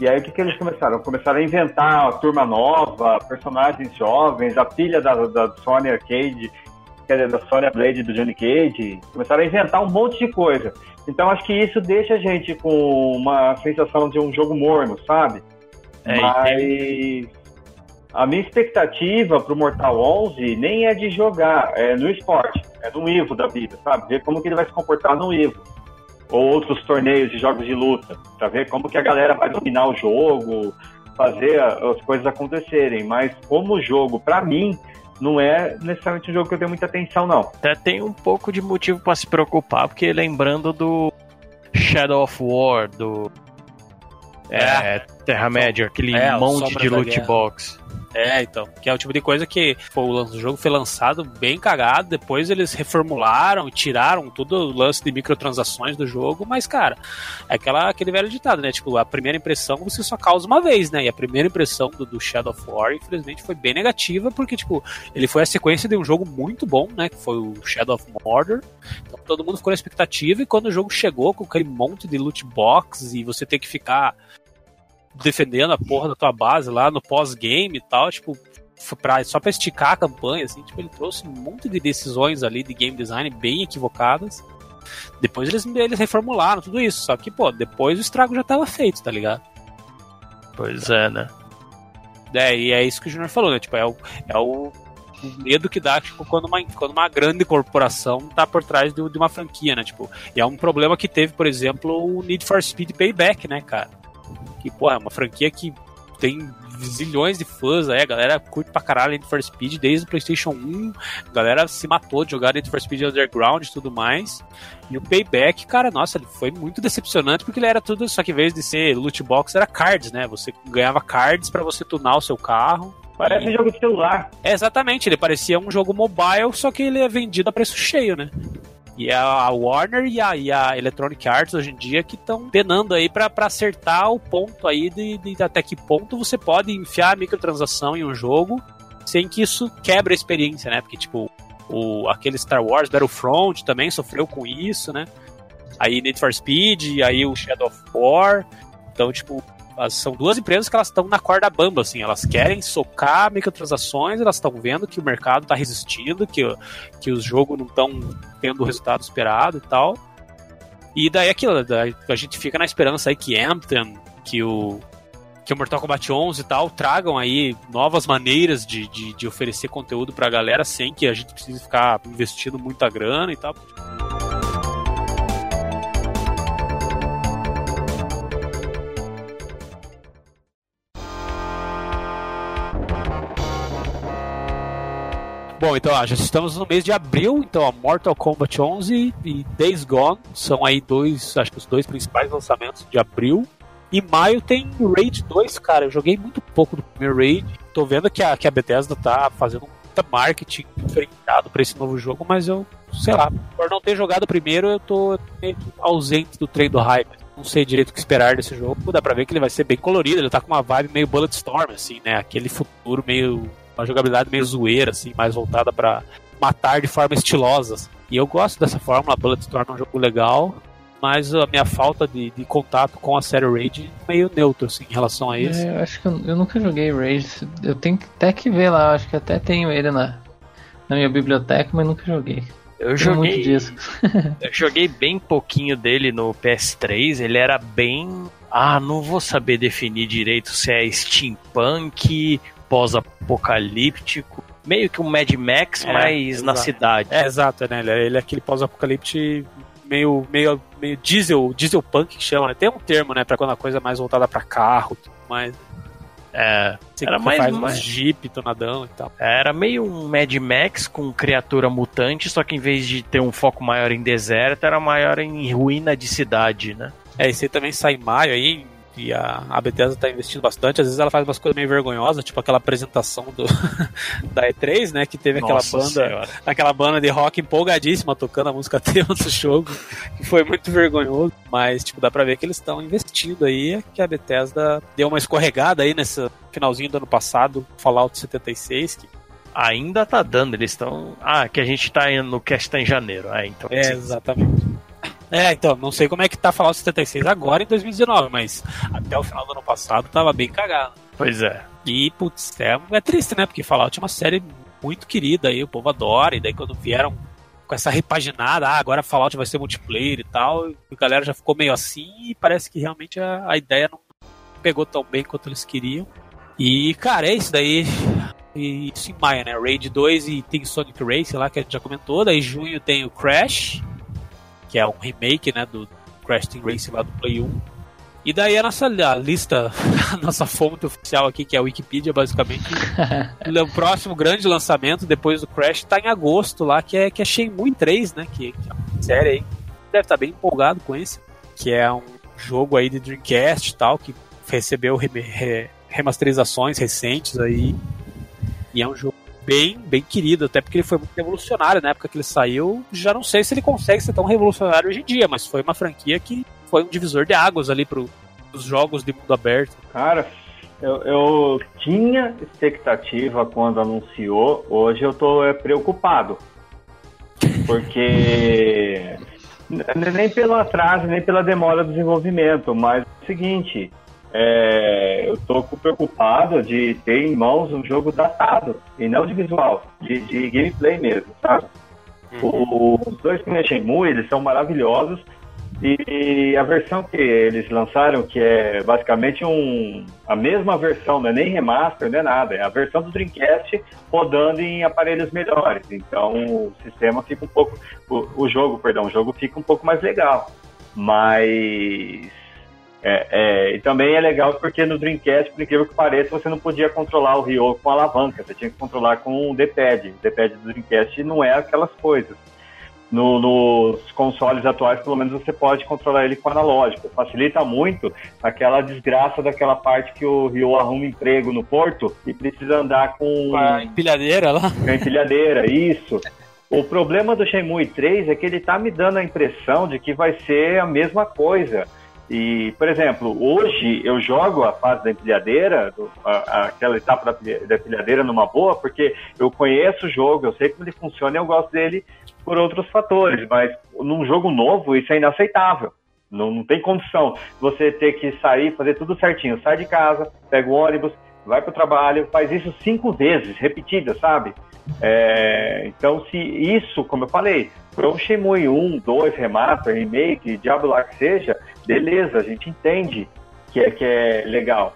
E aí o que, que eles começaram? Começaram a inventar uma turma nova, personagens jovens, a filha da, da Sony Arcade, quer dizer, da Sony Blade do Johnny Cage. Começaram a inventar um monte de coisa. Então acho que isso deixa a gente com uma sensação de um jogo morno, sabe? É, e Mas a minha expectativa pro Mortal 11 nem é de jogar, é no esporte, é no Evo da vida, sabe? Ver como que ele vai se comportar no Evo. Ou outros torneios de jogos de luta, pra ver como que a galera vai dominar o jogo, fazer as coisas acontecerem. Mas como jogo, pra mim, não é necessariamente um jogo que eu tenho muita atenção, não. Até tem um pouco de motivo pra se preocupar, porque lembrando do Shadow of War, do é, Terra-média, aquele É, monte de loot Guerra. box. É, então. Que é o tipo de coisa que pô, o jogo foi lançado bem cagado, depois eles reformularam tiraram todo o lance de microtransações do jogo, mas, cara, é aquela, aquele velho ditado, né? Tipo, a primeira impressão você só causa uma vez, né? E a primeira impressão do, do Shadow of War, infelizmente, foi bem negativa, porque, tipo, ele foi a sequência de um jogo muito bom, né? Que foi o Shadow of Mordor. Então todo mundo ficou na expectativa, e quando o jogo chegou com aquele monte de loot box e você ter que ficar defendendo a porra da tua base lá no pós-game e tal, tipo, pra, só pra esticar a campanha, assim, tipo, ele trouxe um monte de decisões ali de game design bem equivocadas. Depois eles, eles reformularam tudo isso, só que, pô, depois o estrago já tava feito, tá ligado? Pois é, né? É, e é isso que o Junior falou, né? Tipo, é o, é o medo que dá tipo, quando, uma, quando uma grande corporação tá por trás de, de uma franquia, né? Tipo, e é um problema que teve, por exemplo, o Need for Speed Payback, né, cara? Que, pô, é uma franquia que tem zilhões de fãs aí, a galera curte pra caralho Need for Speed desde o PlayStation 1, a galera se matou de jogar Need for Speed Underground e tudo mais. E o Payback, cara, nossa, ele foi muito decepcionante porque ele era tudo, só que em vez de ser loot box, era cards, né? Você ganhava cards pra você tunar o seu carro. Parece um jogo de celular. É, exatamente, ele parecia um jogo mobile, só que ele é vendido a preço cheio, né? E a Warner e a, e a Electronic Arts hoje em dia que estão penando aí pra acertar o ponto aí de, de até que ponto você pode enfiar a microtransação em um jogo sem que isso quebre a experiência, né? Porque, tipo, o, aquele Star Wars Battlefront também sofreu com isso, né? Aí Need for Speed, aí o Shadow of War. Então, tipo, são duas empresas que elas estão na corda bamba, assim, elas querem socar microtransações, elas estão vendo que o mercado está resistindo, que, que os jogos não estão tendo o resultado esperado e tal. E daí aquilo, daí a gente fica na esperança aí que Anthem, que o que o Mortal Kombat 11 e tal tragam aí novas maneiras de, de, de oferecer conteúdo pra galera sem que a gente precise ficar investindo muita grana e tal. Bom, então já estamos no mês de abril, então Mortal Kombat 11 e Days Gone são aí dois, acho que os dois principais lançamentos de abril. E maio tem Raid 2, cara. Eu joguei muito pouco do primeiro Raid. Tô vendo que a, que a Bethesda tá fazendo muita marketing diferenciado pra esse novo jogo, mas eu, sei lá, por não ter jogado primeiro, eu tô meio ausente do trem do hype. Não sei direito o que esperar desse jogo. Dá pra ver que ele vai ser bem colorido. Ele tá com uma vibe meio Bulletstorm, assim, né? Aquele futuro meio. Uma jogabilidade meio zoeira, assim, mais voltada pra matar de forma estilosa. assim. E eu gosto dessa fórmula. Bulletstorm é um jogo legal. Mas a minha falta de, de contato com a série Raid é meio neutro, assim, em relação a isso. É, eu acho que eu, eu nunca joguei Rage. Eu tenho até que ver lá, eu acho que até tenho ele na, na minha biblioteca, mas nunca joguei. Eu joguei, disso. eu joguei bem pouquinho dele no PS3. Ele era bem. Ah, não vou saber definir direito se é steampunk, pós-apocalíptico. Meio que um Mad Max, É, mas na cidade. É, exato, né? Ele é, ele é aquele pós-apocalipse meio, meio, meio diesel, diesel punk que chama, né? Tem um termo, né, pra quando a coisa é mais voltada pra carro, tudo mais. É, Você Era mais- faz mais- jeep, tonadão e tal. Era meio um Mad Max com criatura mutante, só que em vez de ter um foco maior em deserto, era maior em ruína de cidade, né? É, esse também sai em maio aí, e a, a Bethesda tá investindo bastante. Às vezes ela faz umas coisas meio vergonhosas, tipo aquela apresentação do, da E3, né? Que teve aquela Nossa banda. Senhora. aquela banda de rock empolgadíssima tocando a música tema do jogo, que foi muito vergonhoso, mas tipo, dá pra ver que eles estão investindo aí, que a Bethesda deu uma escorregada aí nesse finalzinho do ano passado, Fallout 76, que Ainda tá dando, eles estão. Ah, que a gente tá indo no cast tá em janeiro. É, então. é sim. exatamente. É, então, não sei como é que tá Fallout 76 agora em 2019, mas até o final do ano passado tava bem cagado. Pois é. E, putz, é, é triste, né? Porque Fallout é uma série muito querida aí, o povo adora, e daí quando vieram com essa repaginada, ah, agora Fallout vai ser multiplayer e tal, a galera já ficou meio assim, e parece que realmente a, a ideia não pegou tão bem quanto eles queriam. E, cara, é isso daí. E isso em maio, né? Raid 2 e tem Sonic Race lá, que a gente já comentou. Daí em junho tem o Crash, que é um remake, né, do Crash Team Racing lá do Play 1. E daí a nossa lista, a nossa fonte oficial aqui, que é a Wikipedia, basicamente, o próximo grande lançamento depois do Crash tá em agosto lá, que é, que é Shenmue 3, né? Que, que é uma série aí. Deve estar bem empolgado com esse. Que é um jogo aí de Dreamcast e tal, que recebeu reme- re- remasterizações recentes aí. E é um jogo bem, bem querido, até porque ele foi muito revolucionário na época que ele saiu. Já não sei se ele consegue ser tão revolucionário hoje em dia, mas foi uma franquia que foi um divisor de águas ali pro, pros jogos de mundo aberto. Cara, eu, eu tinha expectativa quando anunciou, hoje eu tô é, preocupado. Porque nem pelo atraso, nem pela demora do desenvolvimento, mas é o seguinte, é, eu tô preocupado de ter em mãos um jogo datado, e não de visual, de, de gameplay mesmo, sabe? O- os dois primeiros Shenmue, eles são maravilhosos, e a versão que eles lançaram, que é basicamente um, a mesma versão, não é nem remaster, não é nada, é a versão do Dreamcast rodando em aparelhos melhores. Então o sistema fica um pouco. O, o jogo, perdão, o jogo fica um pouco mais legal. Mas. É, é, e também é legal porque no Dreamcast, por incrível que pareça, você não podia controlar o Ryo com alavanca, você tinha que controlar com o D-pad. O D-pad do Dreamcast não é aquelas coisas. No- nos consoles atuais, pelo menos você pode controlar ele com analógico. Facilita muito aquela desgraça daquela parte que o Ryo arruma emprego no porto e precisa andar com, Com a empilhadeira lá. com a empilhadeira, isso. O problema do Shenmue 3 é que ele tá me dando a impressão de que vai ser a mesma coisa. E, por exemplo, hoje eu jogo a fase da empilhadeira, a- aquela etapa da, pilha- da empilhadeira numa boa, porque eu conheço o jogo, eu sei como ele funciona e eu gosto dele por outros fatores, mas num jogo novo isso é inaceitável. Não, não tem condição você ter que sair, fazer tudo certinho. Sai de casa, pega o ônibus, vai para o trabalho, faz isso cinco vezes, repetida, sabe? É, então, se isso, como eu falei, para um Shenmue 1, 2, remaster, remake, diabo lá que seja, beleza, a gente entende que é, que é legal.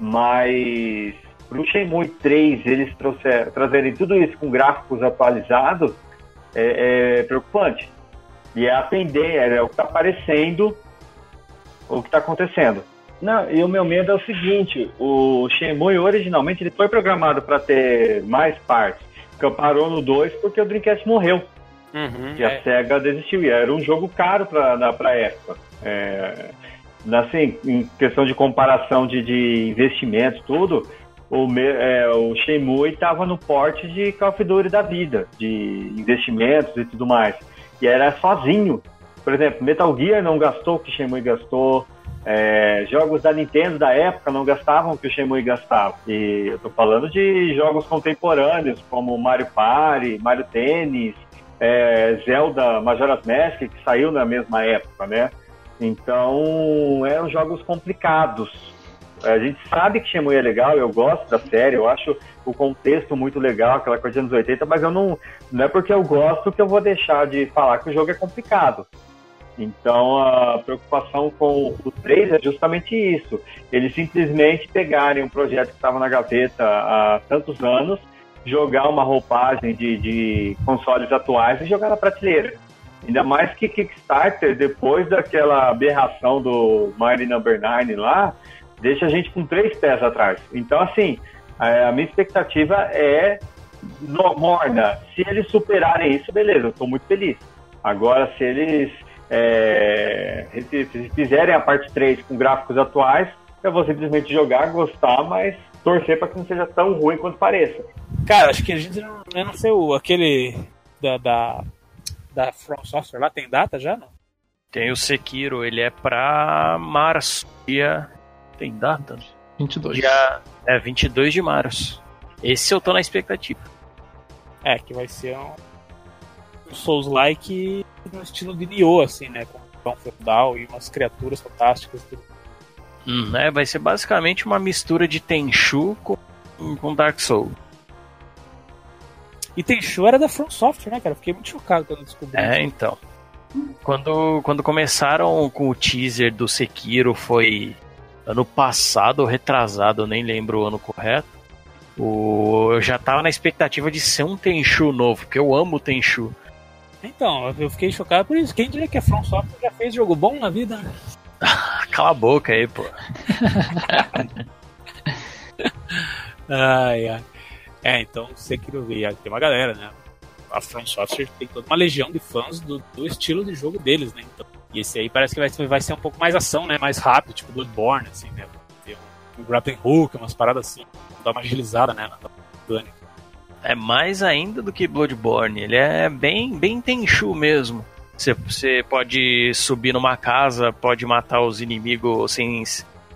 Mas para o Shenmue 3 eles trouxer, trazerem tudo isso com gráficos atualizados é, é preocupante. E é atender, é o que está aparecendo, o que está acontecendo. Não, e o meu medo é o seguinte, o Shenmue originalmente ele foi programado para ter mais partes, que parou no 2 porque o Dreamcast morreu. Uhum, que a SEGA desistiu. E era um jogo caro para a época. É, assim, em questão de comparação de, de investimentos, tudo, o, é, o Shenmue estava no porte de Call of Duty da vida, de investimentos e tudo mais. E era sozinho. Por exemplo, Metal Gear não gastou o que o Shenmue gastou. É, jogos da Nintendo da época não gastavam o que o Shenmue gastava. E eu tô falando de jogos contemporâneos, como Mario Party, Mario Tennis, é, Zelda Majora's Mask, que saiu na mesma época, né? Então, eram jogos complicados. A gente sabe que Shenmue é legal, eu gosto da série, eu acho o contexto muito legal, aquela coisa dos anos 80, mas eu não, não é porque eu gosto que eu vou deixar de falar que o jogo é complicado. Então a preocupação com o 3 é justamente isso. Eles simplesmente pegarem um projeto que estava na gaveta há tantos anos jogar uma roupagem de, de consoles atuais e jogar na prateleira. Ainda mais que Kickstarter, depois daquela aberração do Mighty Number 9 lá, deixa a gente com três pés atrás. Então, assim, a minha expectativa é morna. Se eles superarem isso, beleza, eu estou muito feliz. Agora, se eles é, se, se fizerem a parte 3 com gráficos atuais, eu vou simplesmente jogar, gostar, mas torcer para que não seja tão ruim quanto pareça. Cara, acho que a gente não. Eu não sei, o, aquele da, da, da From Software lá tem data já? Não? Tem o Sekiro, ele é pra março. Dia. Tem data? 22. Dia. É, 22 de março. Esse eu tô na expectativa. É, que vai ser um. Um Souls-like no estilo de Nioh, assim, né? Com um feudal e umas criaturas fantásticas. Tudo. Hum, é, vai ser basicamente uma mistura de Tenchu com, com Dark Souls. E Tenchu era da From Software, né, cara? Fiquei muito chocado quando descobri. É, então. Quando, quando começaram com o teaser do Sekiro foi ano passado ou retrasado, eu nem lembro o ano correto. O, eu já tava na expectativa de ser um Tenchu novo, porque eu amo Tenchu. Então, eu fiquei chocado por isso. Quem diria que a From Software já fez jogo bom na vida? Cala a boca aí, pô. ai, ai. É, então você queria ver, tem uma galera, né? A From Software tem toda uma legião de fãs do, do estilo de jogo deles, né? Então, e esse aí parece que vai, vai ser um pouco mais ação, né? Mais rápido, tipo Bloodborne, assim, né? Tem um, um grappling hook, umas paradas assim, dá uma agilizada, né? É mais ainda do que Bloodborne. Ele é bem, bem Tenchu mesmo. Você, pode subir numa casa, pode matar os inimigos sem,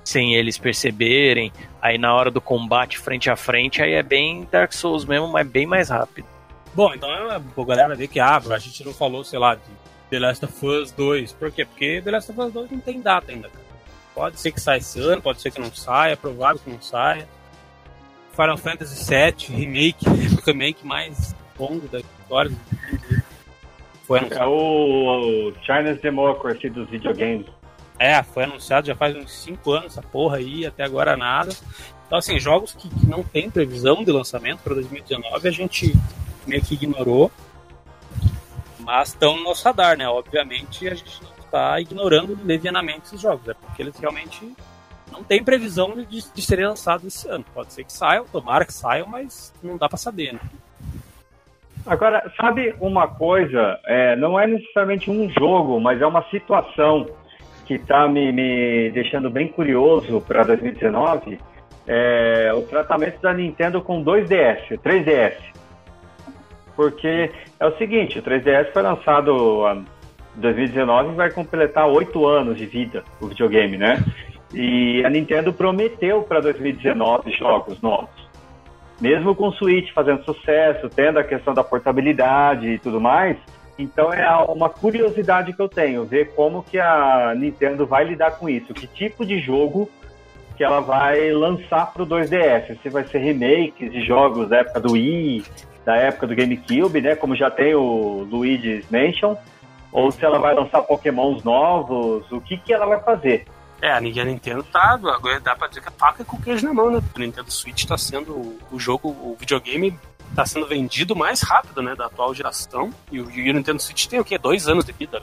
sem eles perceberem. Aí na hora do combate frente a frente, aí é bem Dark Souls mesmo, mas bem mais rápido. Bom, então a galera vê que ah, a gente não falou, sei lá, de The Last of Us 2. Por quê? Porque The Last of Us 2 não tem data ainda, cara. Pode ser que saia esse ano, pode ser que não saia, é provável que não saia. Final Fantasy VII Remake, o remake mais longo da história. Foi anunciado. É o, China's Democracy dos videogames. É, foi anunciado já faz uns 5 anos essa porra aí, até agora nada. Então, assim, jogos que, que não tem previsão de lançamento para 2019 a gente meio que ignorou. Mas estão no nosso radar, né? Obviamente a gente não está ignorando levianamente esses jogos, é porque eles realmente não têm previsão de, de serem lançados esse ano. Pode ser que saiam, tomara que saiam, mas não dá para saber, né? Agora, sabe uma coisa? É, não é necessariamente um jogo, mas é uma situação que está me, me, deixando bem curioso para 2019. É, o tratamento da Nintendo com 2DS, 3DS. Porque é o seguinte, o 3DS foi lançado em 2019 e vai completar oito anos de vida o videogame, né? E a Nintendo prometeu para 2019 jogos novos mesmo com o Switch fazendo sucesso, tendo a questão da portabilidade e tudo mais, Então é uma curiosidade que eu tenho, ver como que a Nintendo vai lidar com isso, que tipo de jogo que ela vai lançar para o 2DS, se vai ser remakes de jogos da época do Wii, da época do GameCube, né, como já tem o Luigi's Mansion, ou se ela vai lançar Pokémons novos, o que que ela vai fazer. É, a Nintendo tá. Agora dá pra dizer que a faca é com queijo na mão, né? O Nintendo Switch tá sendo o jogo, o videogame tá sendo vendido mais rápido, né? Da atual geração. E o, e o Nintendo Switch tem o quê? Dois anos de vida.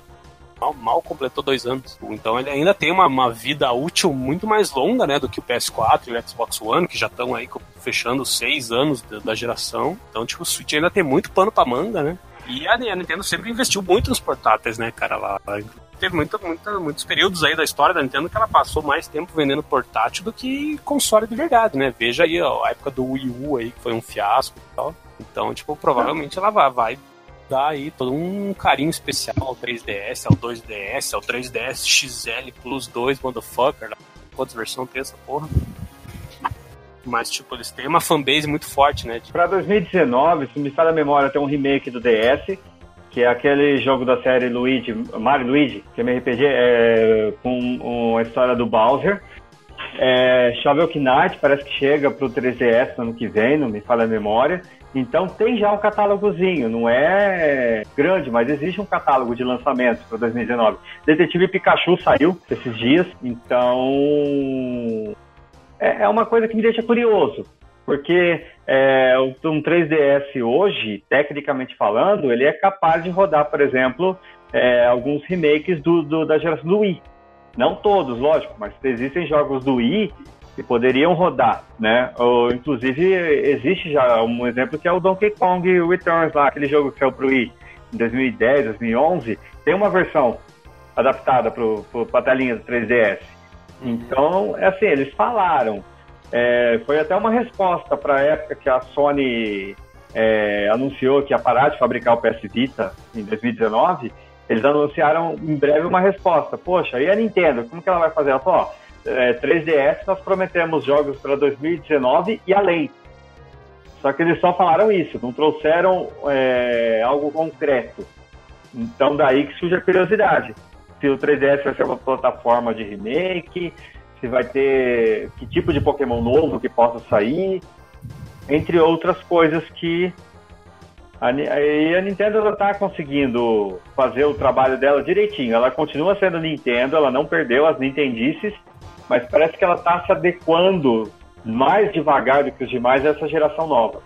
Mal, mal completou dois anos. Então ele ainda tem uma, uma, vida útil muito mais longa, né? Do que o PS4 e o Xbox One, que já estão aí fechando seis anos da, da geração. Então, tipo, o Switch ainda tem muito pano pra manga, né? E a, Nintendo sempre investiu muito nos portáteis, né, cara? Ela, teve muita, muita, muitos períodos aí da história da Nintendo que ela passou mais tempo vendendo portátil do que console de verdade, né? Veja aí ó, a época do Wii U aí, que foi um fiasco e tal. Então, tipo, provavelmente ela vai, vai dar aí todo um carinho especial ao 3DS, ao 2DS, ao 3DS XL Plus 2, motherfucker. Quantas versões tem essa porra? Mas, tipo, eles têm uma fanbase muito forte, né? Pra 2019, se me fala a memória, tem um remake do DS, que é aquele jogo da série Luigi, Mario Luigi, que é um RPG é, com a história do Bowser. É, Shovel Knight parece que chega pro 3DS no ano que vem, não me fala a memória. Então tem já um catálogozinho, não é grande, mas existe um catálogo de lançamentos para 2019. Detetive Pikachu saiu esses dias, então é, é uma coisa que me deixa curioso, porque é, um 3DS hoje, tecnicamente falando, ele é capaz de rodar, por exemplo, é, alguns remakes do, do, da geração do Wii. Não todos, lógico, mas existem jogos do Wii que poderiam rodar, né? Ou, inclusive, existe já um exemplo que é o Donkey Kong Returns lá, aquele jogo que saiu pro Wii em 2010, 2011, tem uma versão adaptada para a telinha do 3DS. Então, é assim, eles falaram. É, foi até uma resposta para a época que a Sony é, anunciou que ia parar de fabricar o PS Vita em 2019. Eles anunciaram em breve uma resposta. Poxa, e a Nintendo? Como que ela vai fazer? Ela falou, ó, é, 3DS nós prometemos jogos para 2019 e além. Só que eles só falaram isso, não trouxeram é, algo concreto. Então daí que surge a curiosidade se o 3DS vai ser uma plataforma de remake, se vai ter que tipo de Pokémon novo que possa sair, entre outras coisas que a, a Nintendo está conseguindo fazer o trabalho dela direitinho. Ela continua sendo Nintendo, ela não perdeu as Nintendices, mas parece que ela está se adequando mais devagar do que os demais a essa geração nova.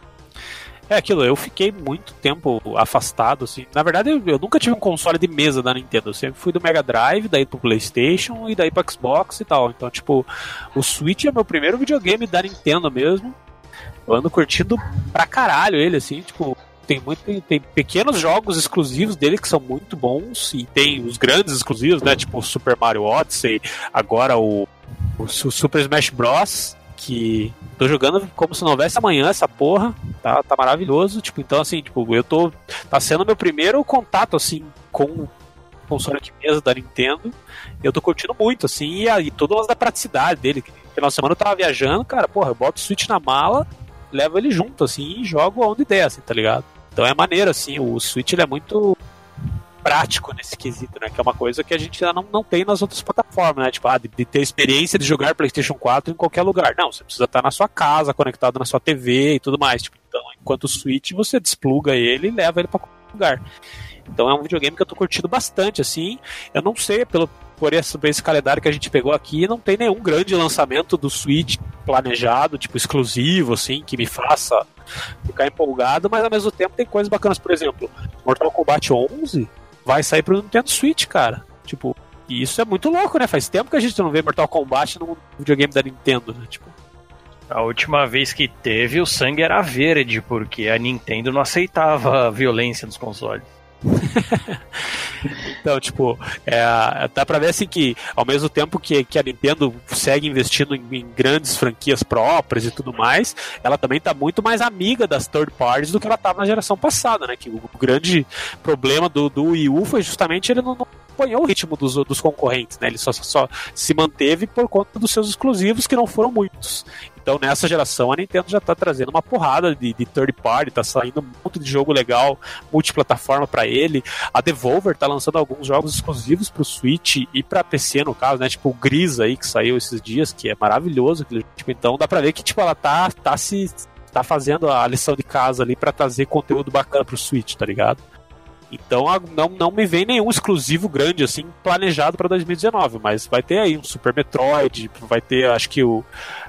É aquilo, eu fiquei muito tempo afastado, assim. Na verdade, eu, eu, nunca tive um console de mesa da Nintendo. Eu sempre fui do Mega Drive, daí pro PlayStation e daí pro Xbox e tal. Então, tipo, o Switch é meu primeiro videogame da Nintendo mesmo. Eu ando curtindo pra caralho ele, assim, tipo. Tem, muito, tem, tem pequenos jogos exclusivos dele que são muito bons, e tem os grandes exclusivos, né? Tipo Super Mario Odyssey, agora o, o Super Smash Bros que tô jogando como se não houvesse amanhã essa porra, tá, tá maravilhoso, tipo, então assim, tipo, eu tô, tá sendo meu primeiro contato, assim, com console de mesa da Nintendo, eu tô curtindo muito, assim, e, e todas da praticidade dele, final de semana eu tava viajando, cara, porra, eu boto o Switch na mala, levo ele junto, assim, e jogo onde der, assim, tá ligado? Então é maneiro, assim, o Switch ele é muito prático nesse quesito, né? Que é uma coisa que a gente ainda não, não tem nas outras plataformas, né? Tipo, ah, de, de, ter experiência de jogar PlayStation 4 em qualquer lugar. Não, você precisa estar na sua casa, conectado na sua TV e tudo mais. Tipo, então, enquanto o Switch, você despluga ele e leva ele para qualquer lugar. Então é um videogame que eu tô curtindo bastante, assim. Eu não sei, pelo, por esse, por esse calendário que a gente pegou aqui, não tem nenhum grande lançamento do Switch planejado, tipo, exclusivo, assim, que me faça ficar empolgado, mas ao mesmo tempo tem coisas bacanas. Por exemplo, Mortal Kombat 11 vai sair pro Nintendo Switch, cara. Tipo, e isso é muito louco, né? Faz tempo que a gente não vê Mortal Kombat no videogame da Nintendo, né? Tipo. A última vez que teve, o sangue era verde, porque a Nintendo não aceitava a violência nos consoles. então, tipo, é, dá pra ver assim que ao mesmo tempo que, que a Nintendo segue investindo em, em, grandes franquias próprias e tudo mais, ela também tá muito mais amiga das third parties do que ela tava na geração passada, né? Que o, grande problema do, do Wii U foi justamente ele não acompanhou o ritmo dos, dos concorrentes, né? Ele só, só se manteve por conta dos seus exclusivos, que não foram muitos. Então, nessa geração, a Nintendo já tá trazendo uma porrada de, de third party, tá saindo um monte de jogo legal, multiplataforma para ele. A Devolver tá lançando alguns jogos exclusivos pro Switch e pra PC, no caso, né? Tipo o Gris aí, que saiu esses dias, que é maravilhoso. Tipo, então, dá pra ver que, tipo, ela tá, tá se tá fazendo a lição de casa ali para trazer conteúdo bacana pro Switch, tá ligado? Então não, não me vem nenhum exclusivo grande assim planejado para 2019, mas vai ter aí um Super Metroid, vai ter acho que o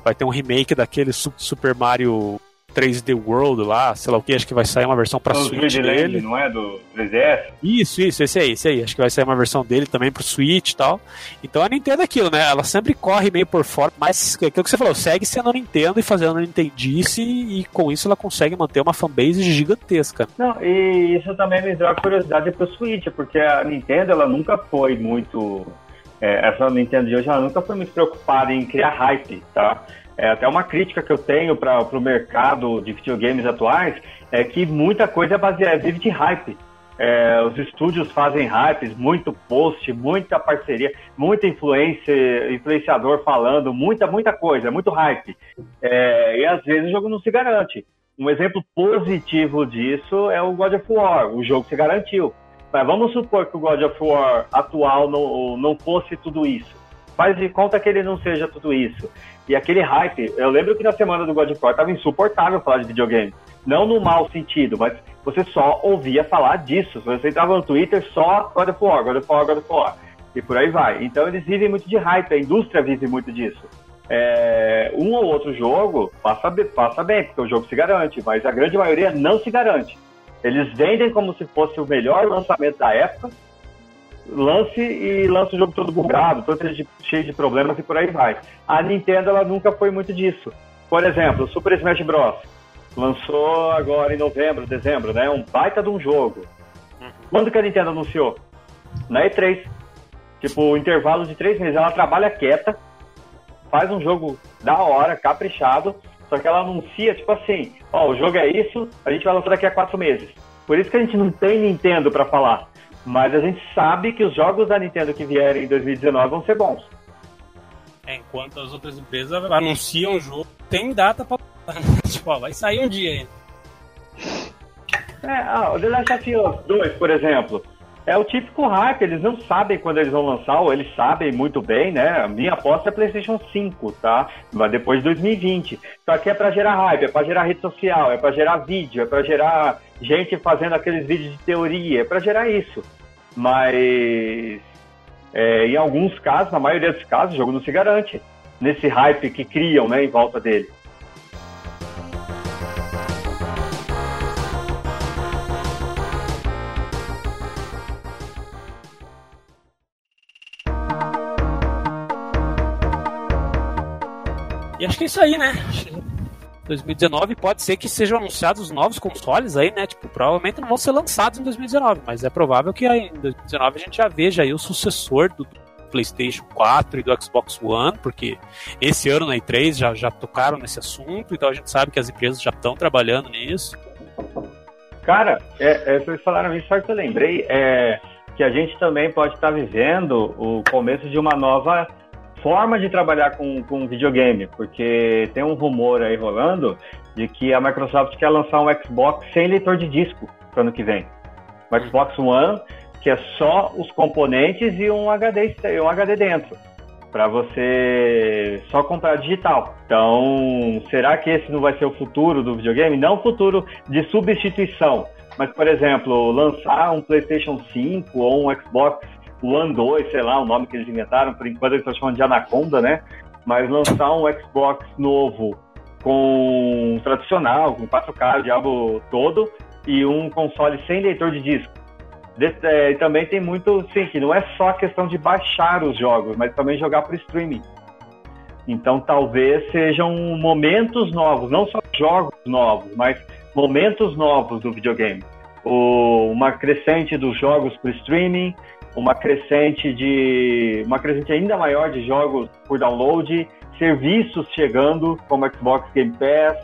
vai ter um remake daquele Super Mario 3D World lá, sei lá o que, acho que vai sair uma versão pra O Switch 3D dele. Land, não é? Do 3DS? Isso, isso, esse aí, esse aí. Acho que vai sair uma versão dele também pro Switch e tal. Então a Nintendo é aquilo, né? Ela sempre corre meio por fora, mas é aquilo que você falou, segue sendo Nintendo e fazendo Nintendice e com isso ela consegue manter uma fanbase gigantesca. Não, e isso também me deu a curiosidade pro Switch, porque a Nintendo, ela nunca foi muito... é, essa Nintendo de hoje, ela nunca foi muito preocupada em criar hype, tá? É até uma crítica que eu tenho para o mercado de videogames atuais, é que muita coisa é baseada, vive de hype. É, os estúdios fazem hypes, muito post, muita parceria, muita influência, influenciador falando, muita, muita coisa, muito hype. É, e às vezes o jogo não se garante. Um exemplo positivo disso é o God of War, o jogo se garantiu. Mas vamos supor que o God of War atual não, não fosse tudo isso. Faz de conta que ele não seja tudo isso. E aquele hype, eu lembro que na semana do God of War tava insuportável falar de videogame. Não no mau sentido, mas você só ouvia falar disso. Você entrava no Twitter, só God of War, God of War, God of War. E por aí vai. Então eles vivem muito de hype, a indústria vive muito disso. É, um ou outro jogo passa, passa bem, porque o jogo se garante, mas a grande maioria não se garante. Eles vendem como se fosse o melhor lançamento da época, lance e lança o jogo todo bugado, todo cheio de, problemas e por aí vai. A Nintendo ela nunca foi muito disso. Por exemplo, o Super Smash Bros. lançou agora em novembro, dezembro, né? Um baita de um jogo. Quando que a Nintendo anunciou? Na E3. Tipo, intervalo de três meses. Ela trabalha quieta, faz um jogo da hora, caprichado, só que ela anuncia, tipo assim, ó, o jogo é isso, a gente vai lançar daqui a quatro meses. Por isso que a gente não tem Nintendo pra falar. Mas a gente sabe que os jogos da Nintendo que vierem em 2019 vão ser bons. É, enquanto as outras empresas anunciam o jogo, tem data pra. tipo, ó, vai sair um dia ainda. É, ah, o The Last of Us 2, por exemplo, é o típico hype, eles não sabem quando eles vão lançar, ou eles sabem muito bem, né? A minha aposta é PlayStation 5, tá? Mas depois de 2020. Só que é pra gerar hype, é pra gerar rede social, é pra gerar vídeo, é pra gerar gente fazendo aqueles vídeos de teoria, pra gerar isso. Mas é, em alguns casos, na maioria dos casos, o jogo não se garante nesse hype que criam, né, em volta dele. E acho que é isso aí, né? 2019 pode ser que sejam anunciados novos consoles aí, né? Tipo, provavelmente não vão ser lançados em 2019, mas é provável que aí em 2019 a gente já veja aí o sucessor do PlayStation 4 e do Xbox One, porque esse ano na E3 já, já tocaram nesse assunto, então a gente sabe que as empresas já estão trabalhando nisso. Cara, é, é, vocês falaram isso, só que eu lembrei é, que a gente também pode estar vivendo o começo de uma nova forma de trabalhar com, com videogame, porque tem um rumor aí rolando de que a Microsoft quer lançar um Xbox sem leitor de disco para ano que vem. O Xbox One, que é só os componentes e um HD, um HD dentro, para você só comprar digital. Então, será que esse não vai ser o futuro do videogame? Não o futuro de substituição, mas, por exemplo, lançar um PlayStation 5 ou um Xbox One 2, sei lá, o nome que eles inventaram, por enquanto eles estão chamando de Anaconda, né? Mas lançar um Xbox novo com tradicional, com 4K, o diabo todo, e um console sem leitor de disco. É, também tem muito, sim, que não é só a questão de baixar os jogos, mas também jogar por streaming. Então talvez sejam momentos novos, não só jogos novos, mas momentos novos do videogame. O, uma crescente dos jogos por streaming, uma crescente de uma crescente ainda maior de jogos por download, serviços chegando como Xbox Game Pass,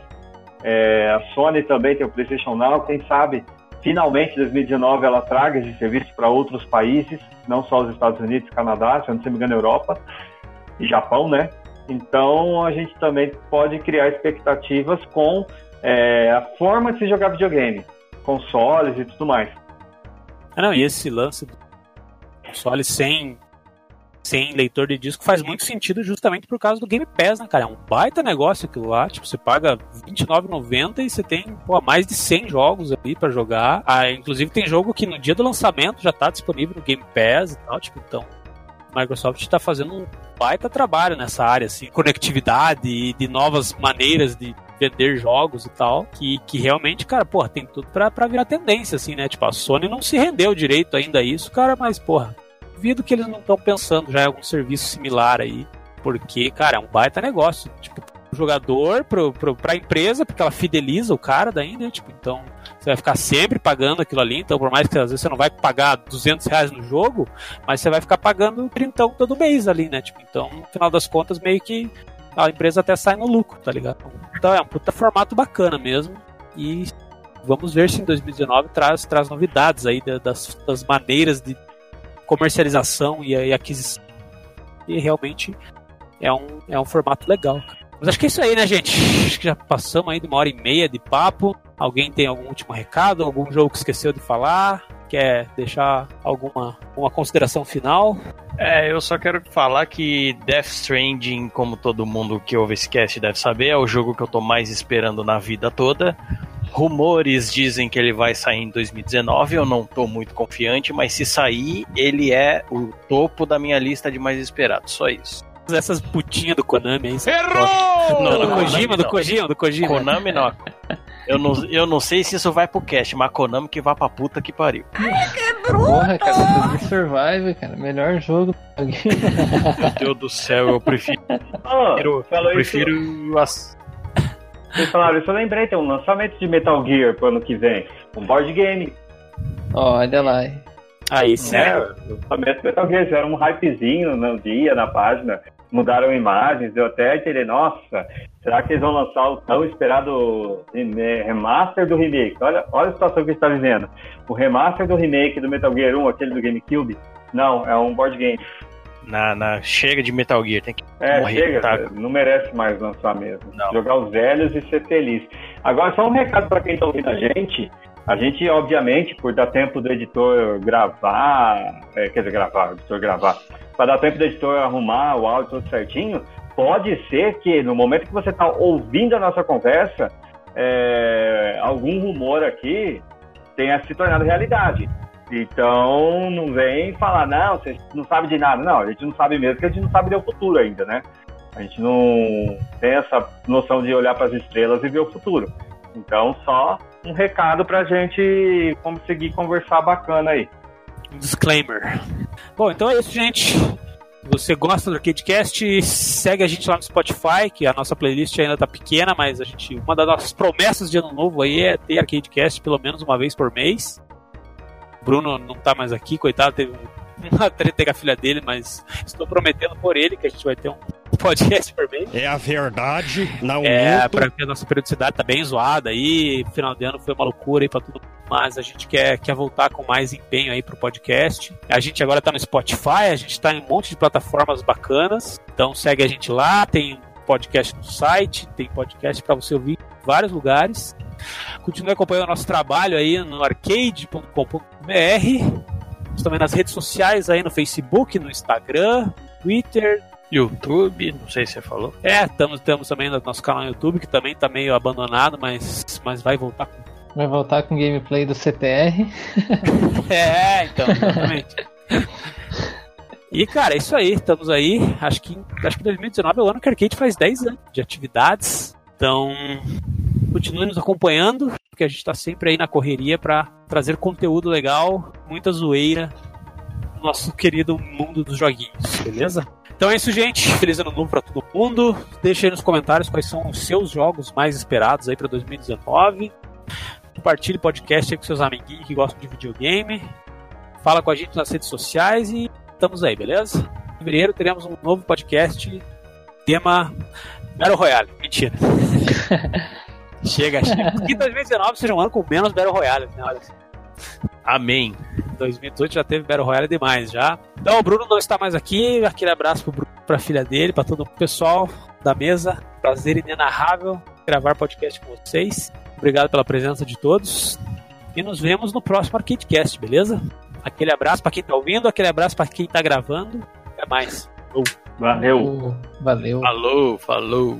é, a Sony também tem o PlayStation Now, quem sabe finalmente 2019 ela traga esse serviço para outros países, não só os Estados Unidos, Canadá, se eu não me engano, Europa e Japão, né? Então a gente também pode criar expectativas com é, a forma de se jogar videogame, consoles e tudo mais. Ah, não, e esse lance do console sem, sem leitor de disco faz muito sentido justamente por causa do Game Pass, né, cara? É um baita negócio aquilo lá. Tipo, você paga R$29,90 e você tem pô, mais de 100 jogos ali para jogar. Ah, inclusive tem jogo que no dia do lançamento já tá disponível no Game Pass e tal. Tipo, então Microsoft está fazendo um baita trabalho nessa área, assim, conectividade e de novas maneiras de vender jogos e tal, que, que realmente, cara, porra, tem tudo pra, pra virar tendência, assim, né? Tipo, a Sony não se rendeu direito ainda a isso, cara, mas, porra, duvido que eles não estão pensando já em algum serviço similar aí, porque, cara, é um baita negócio, tipo, pro jogador, pro, pro, pra empresa, porque ela fideliza o cara daí, né? Tipo, então, você vai ficar sempre pagando aquilo ali, então por mais que às vezes você não vai pagar 200 reais no jogo, mas você vai ficar pagando 30 todo mês ali, né? Tipo, então, no final das contas, meio que a empresa até sai no lucro, tá ligado? Então é um puta formato bacana mesmo. E vamos ver se em 2019 traz, traz novidades aí das, das maneiras de comercialização e, e aquisição. E realmente é um, é um formato legal. Mas acho que é isso aí, né, gente? Acho que já passamos aí de uma hora e meia de papo. Alguém tem algum último recado? Algum jogo que esqueceu de falar? Quer deixar alguma uma consideração final? É, eu só quero falar que Death Stranding, como todo mundo que ouve esse cast deve saber, é o jogo que eu tô mais esperando na vida toda. Rumores dizem que ele vai sair em 2019, eu não tô muito confiante, mas se sair, ele é o topo da minha lista de mais esperados, só isso. Essas putinhas do Konami aí. Errou! Não, do Kojima, do. Kojima, do Kojima. Konami não. Eu não, eu não sei se isso vai pro cast, mas Konami que vá pra puta que pariu. Porra, cara, Survive, cara, melhor jogo. Meu Deus do céu, eu prefiro. Oh, Eu falou prefiro as. Vocês falaram isso, eu lembrei, tem um lançamento de Metal Gear pro ano que vem. Um board game. Olha lá. Aí, É, sério. o lançamento do Metal Gear, era um hypezinho no dia, na página. Mudaram imagens, deu até entender, nossa, será que eles vão lançar o tão esperado rem- remaster do remake? Olha, olha a situação que a gente tá vivendo. O remaster do remake do Metal Gear 1, aquele do GameCube, não, é um board game. Na, na... Chega de Metal Gear, tem que É, morrer. chega, tá? não merece mais lançar mesmo. Não. Jogar os velhos e ser feliz. Agora, só um recado para quem tá ouvindo a gente. A gente, obviamente, por dar tempo do editor gravar, é, quer dizer, gravar, o editor gravar, para dar tempo do editor arrumar o áudio tudo certinho, pode ser que no momento que você está ouvindo a nossa conversa, é, algum rumor aqui tenha se tornado realidade. Então, não vem falar, não, você não sabe de nada. Não, a gente não sabe mesmo, porque a gente não sabe do futuro ainda, né? A gente não tem essa noção de olhar para as estrelas e ver o futuro. Então, só um recado pra gente conseguir conversar bacana aí. Disclaimer. Bom, então é isso, gente. Você gosta do ArcadeCast, segue a gente lá no Spotify, que a nossa playlist ainda tá pequena, mas a gente. Uma das nossas promessas de ano novo aí é ter ArcadeCast pelo menos uma vez por mês. O Bruno não tá mais aqui, coitado, teve uma treta com a filha dele, mas estou prometendo por ele que a gente vai ter um podcast por mês. É a verdade, não É, minto. pra que a nossa periodicidade tá bem zoada aí, final de ano foi uma loucura aí pra tudo, mas a gente quer, quer voltar com mais empenho aí pro podcast. A gente agora tá no Spotify, a gente tá em um monte de plataformas bacanas, então segue a gente lá, tem podcast no site, tem podcast pra você ouvir em vários lugares. Continue acompanhando o nosso trabalho aí no arcade.com.br. Estamos também nas redes sociais aí no Facebook, no Instagram, Twitter, YouTube, não sei se você falou. é, tamo, temos também no nosso canal no YouTube, que também tá meio abandonado, mas, mas vai voltar com. Vai voltar com gameplay do CTR. É, então, exatamente. E, cara, é isso aí, estamos aí. Acho que, acho que 2019 é o ano que a Arcade faz 10 anos de atividades. Então, continue nos acompanhando, porque a gente tá sempre aí na correria para trazer conteúdo legal, muita zoeira no nosso querido mundo dos joguinhos, beleza? Então é isso, gente. Feliz ano novo pra todo mundo. Deixe aí nos comentários quais são os seus jogos mais esperados aí pra 2019. Compartilhe o podcast aí com seus amiguinhos que gostam de videogame. Fala com a gente nas redes sociais e estamos aí, beleza? Em fevereiro teremos um novo podcast, tema Battle Royale. Mentira. chega, chega. Que 2019 seja um ano com menos Battle Royale, né? Olha só. Amém. 2018 já teve Battle Royale demais já. Então o Bruno não está mais aqui. Aquele abraço pro Bruno, pra filha dele, pra todo o pessoal da mesa. Prazer inenarrável gravar podcast com vocês. Obrigado pela presença de todos. E nos vemos no próximo ArcadeCast, beleza? Aquele abraço pra quem tá ouvindo, aquele abraço pra quem tá gravando. Até mais. Valeu. Valeu. Falou, falou.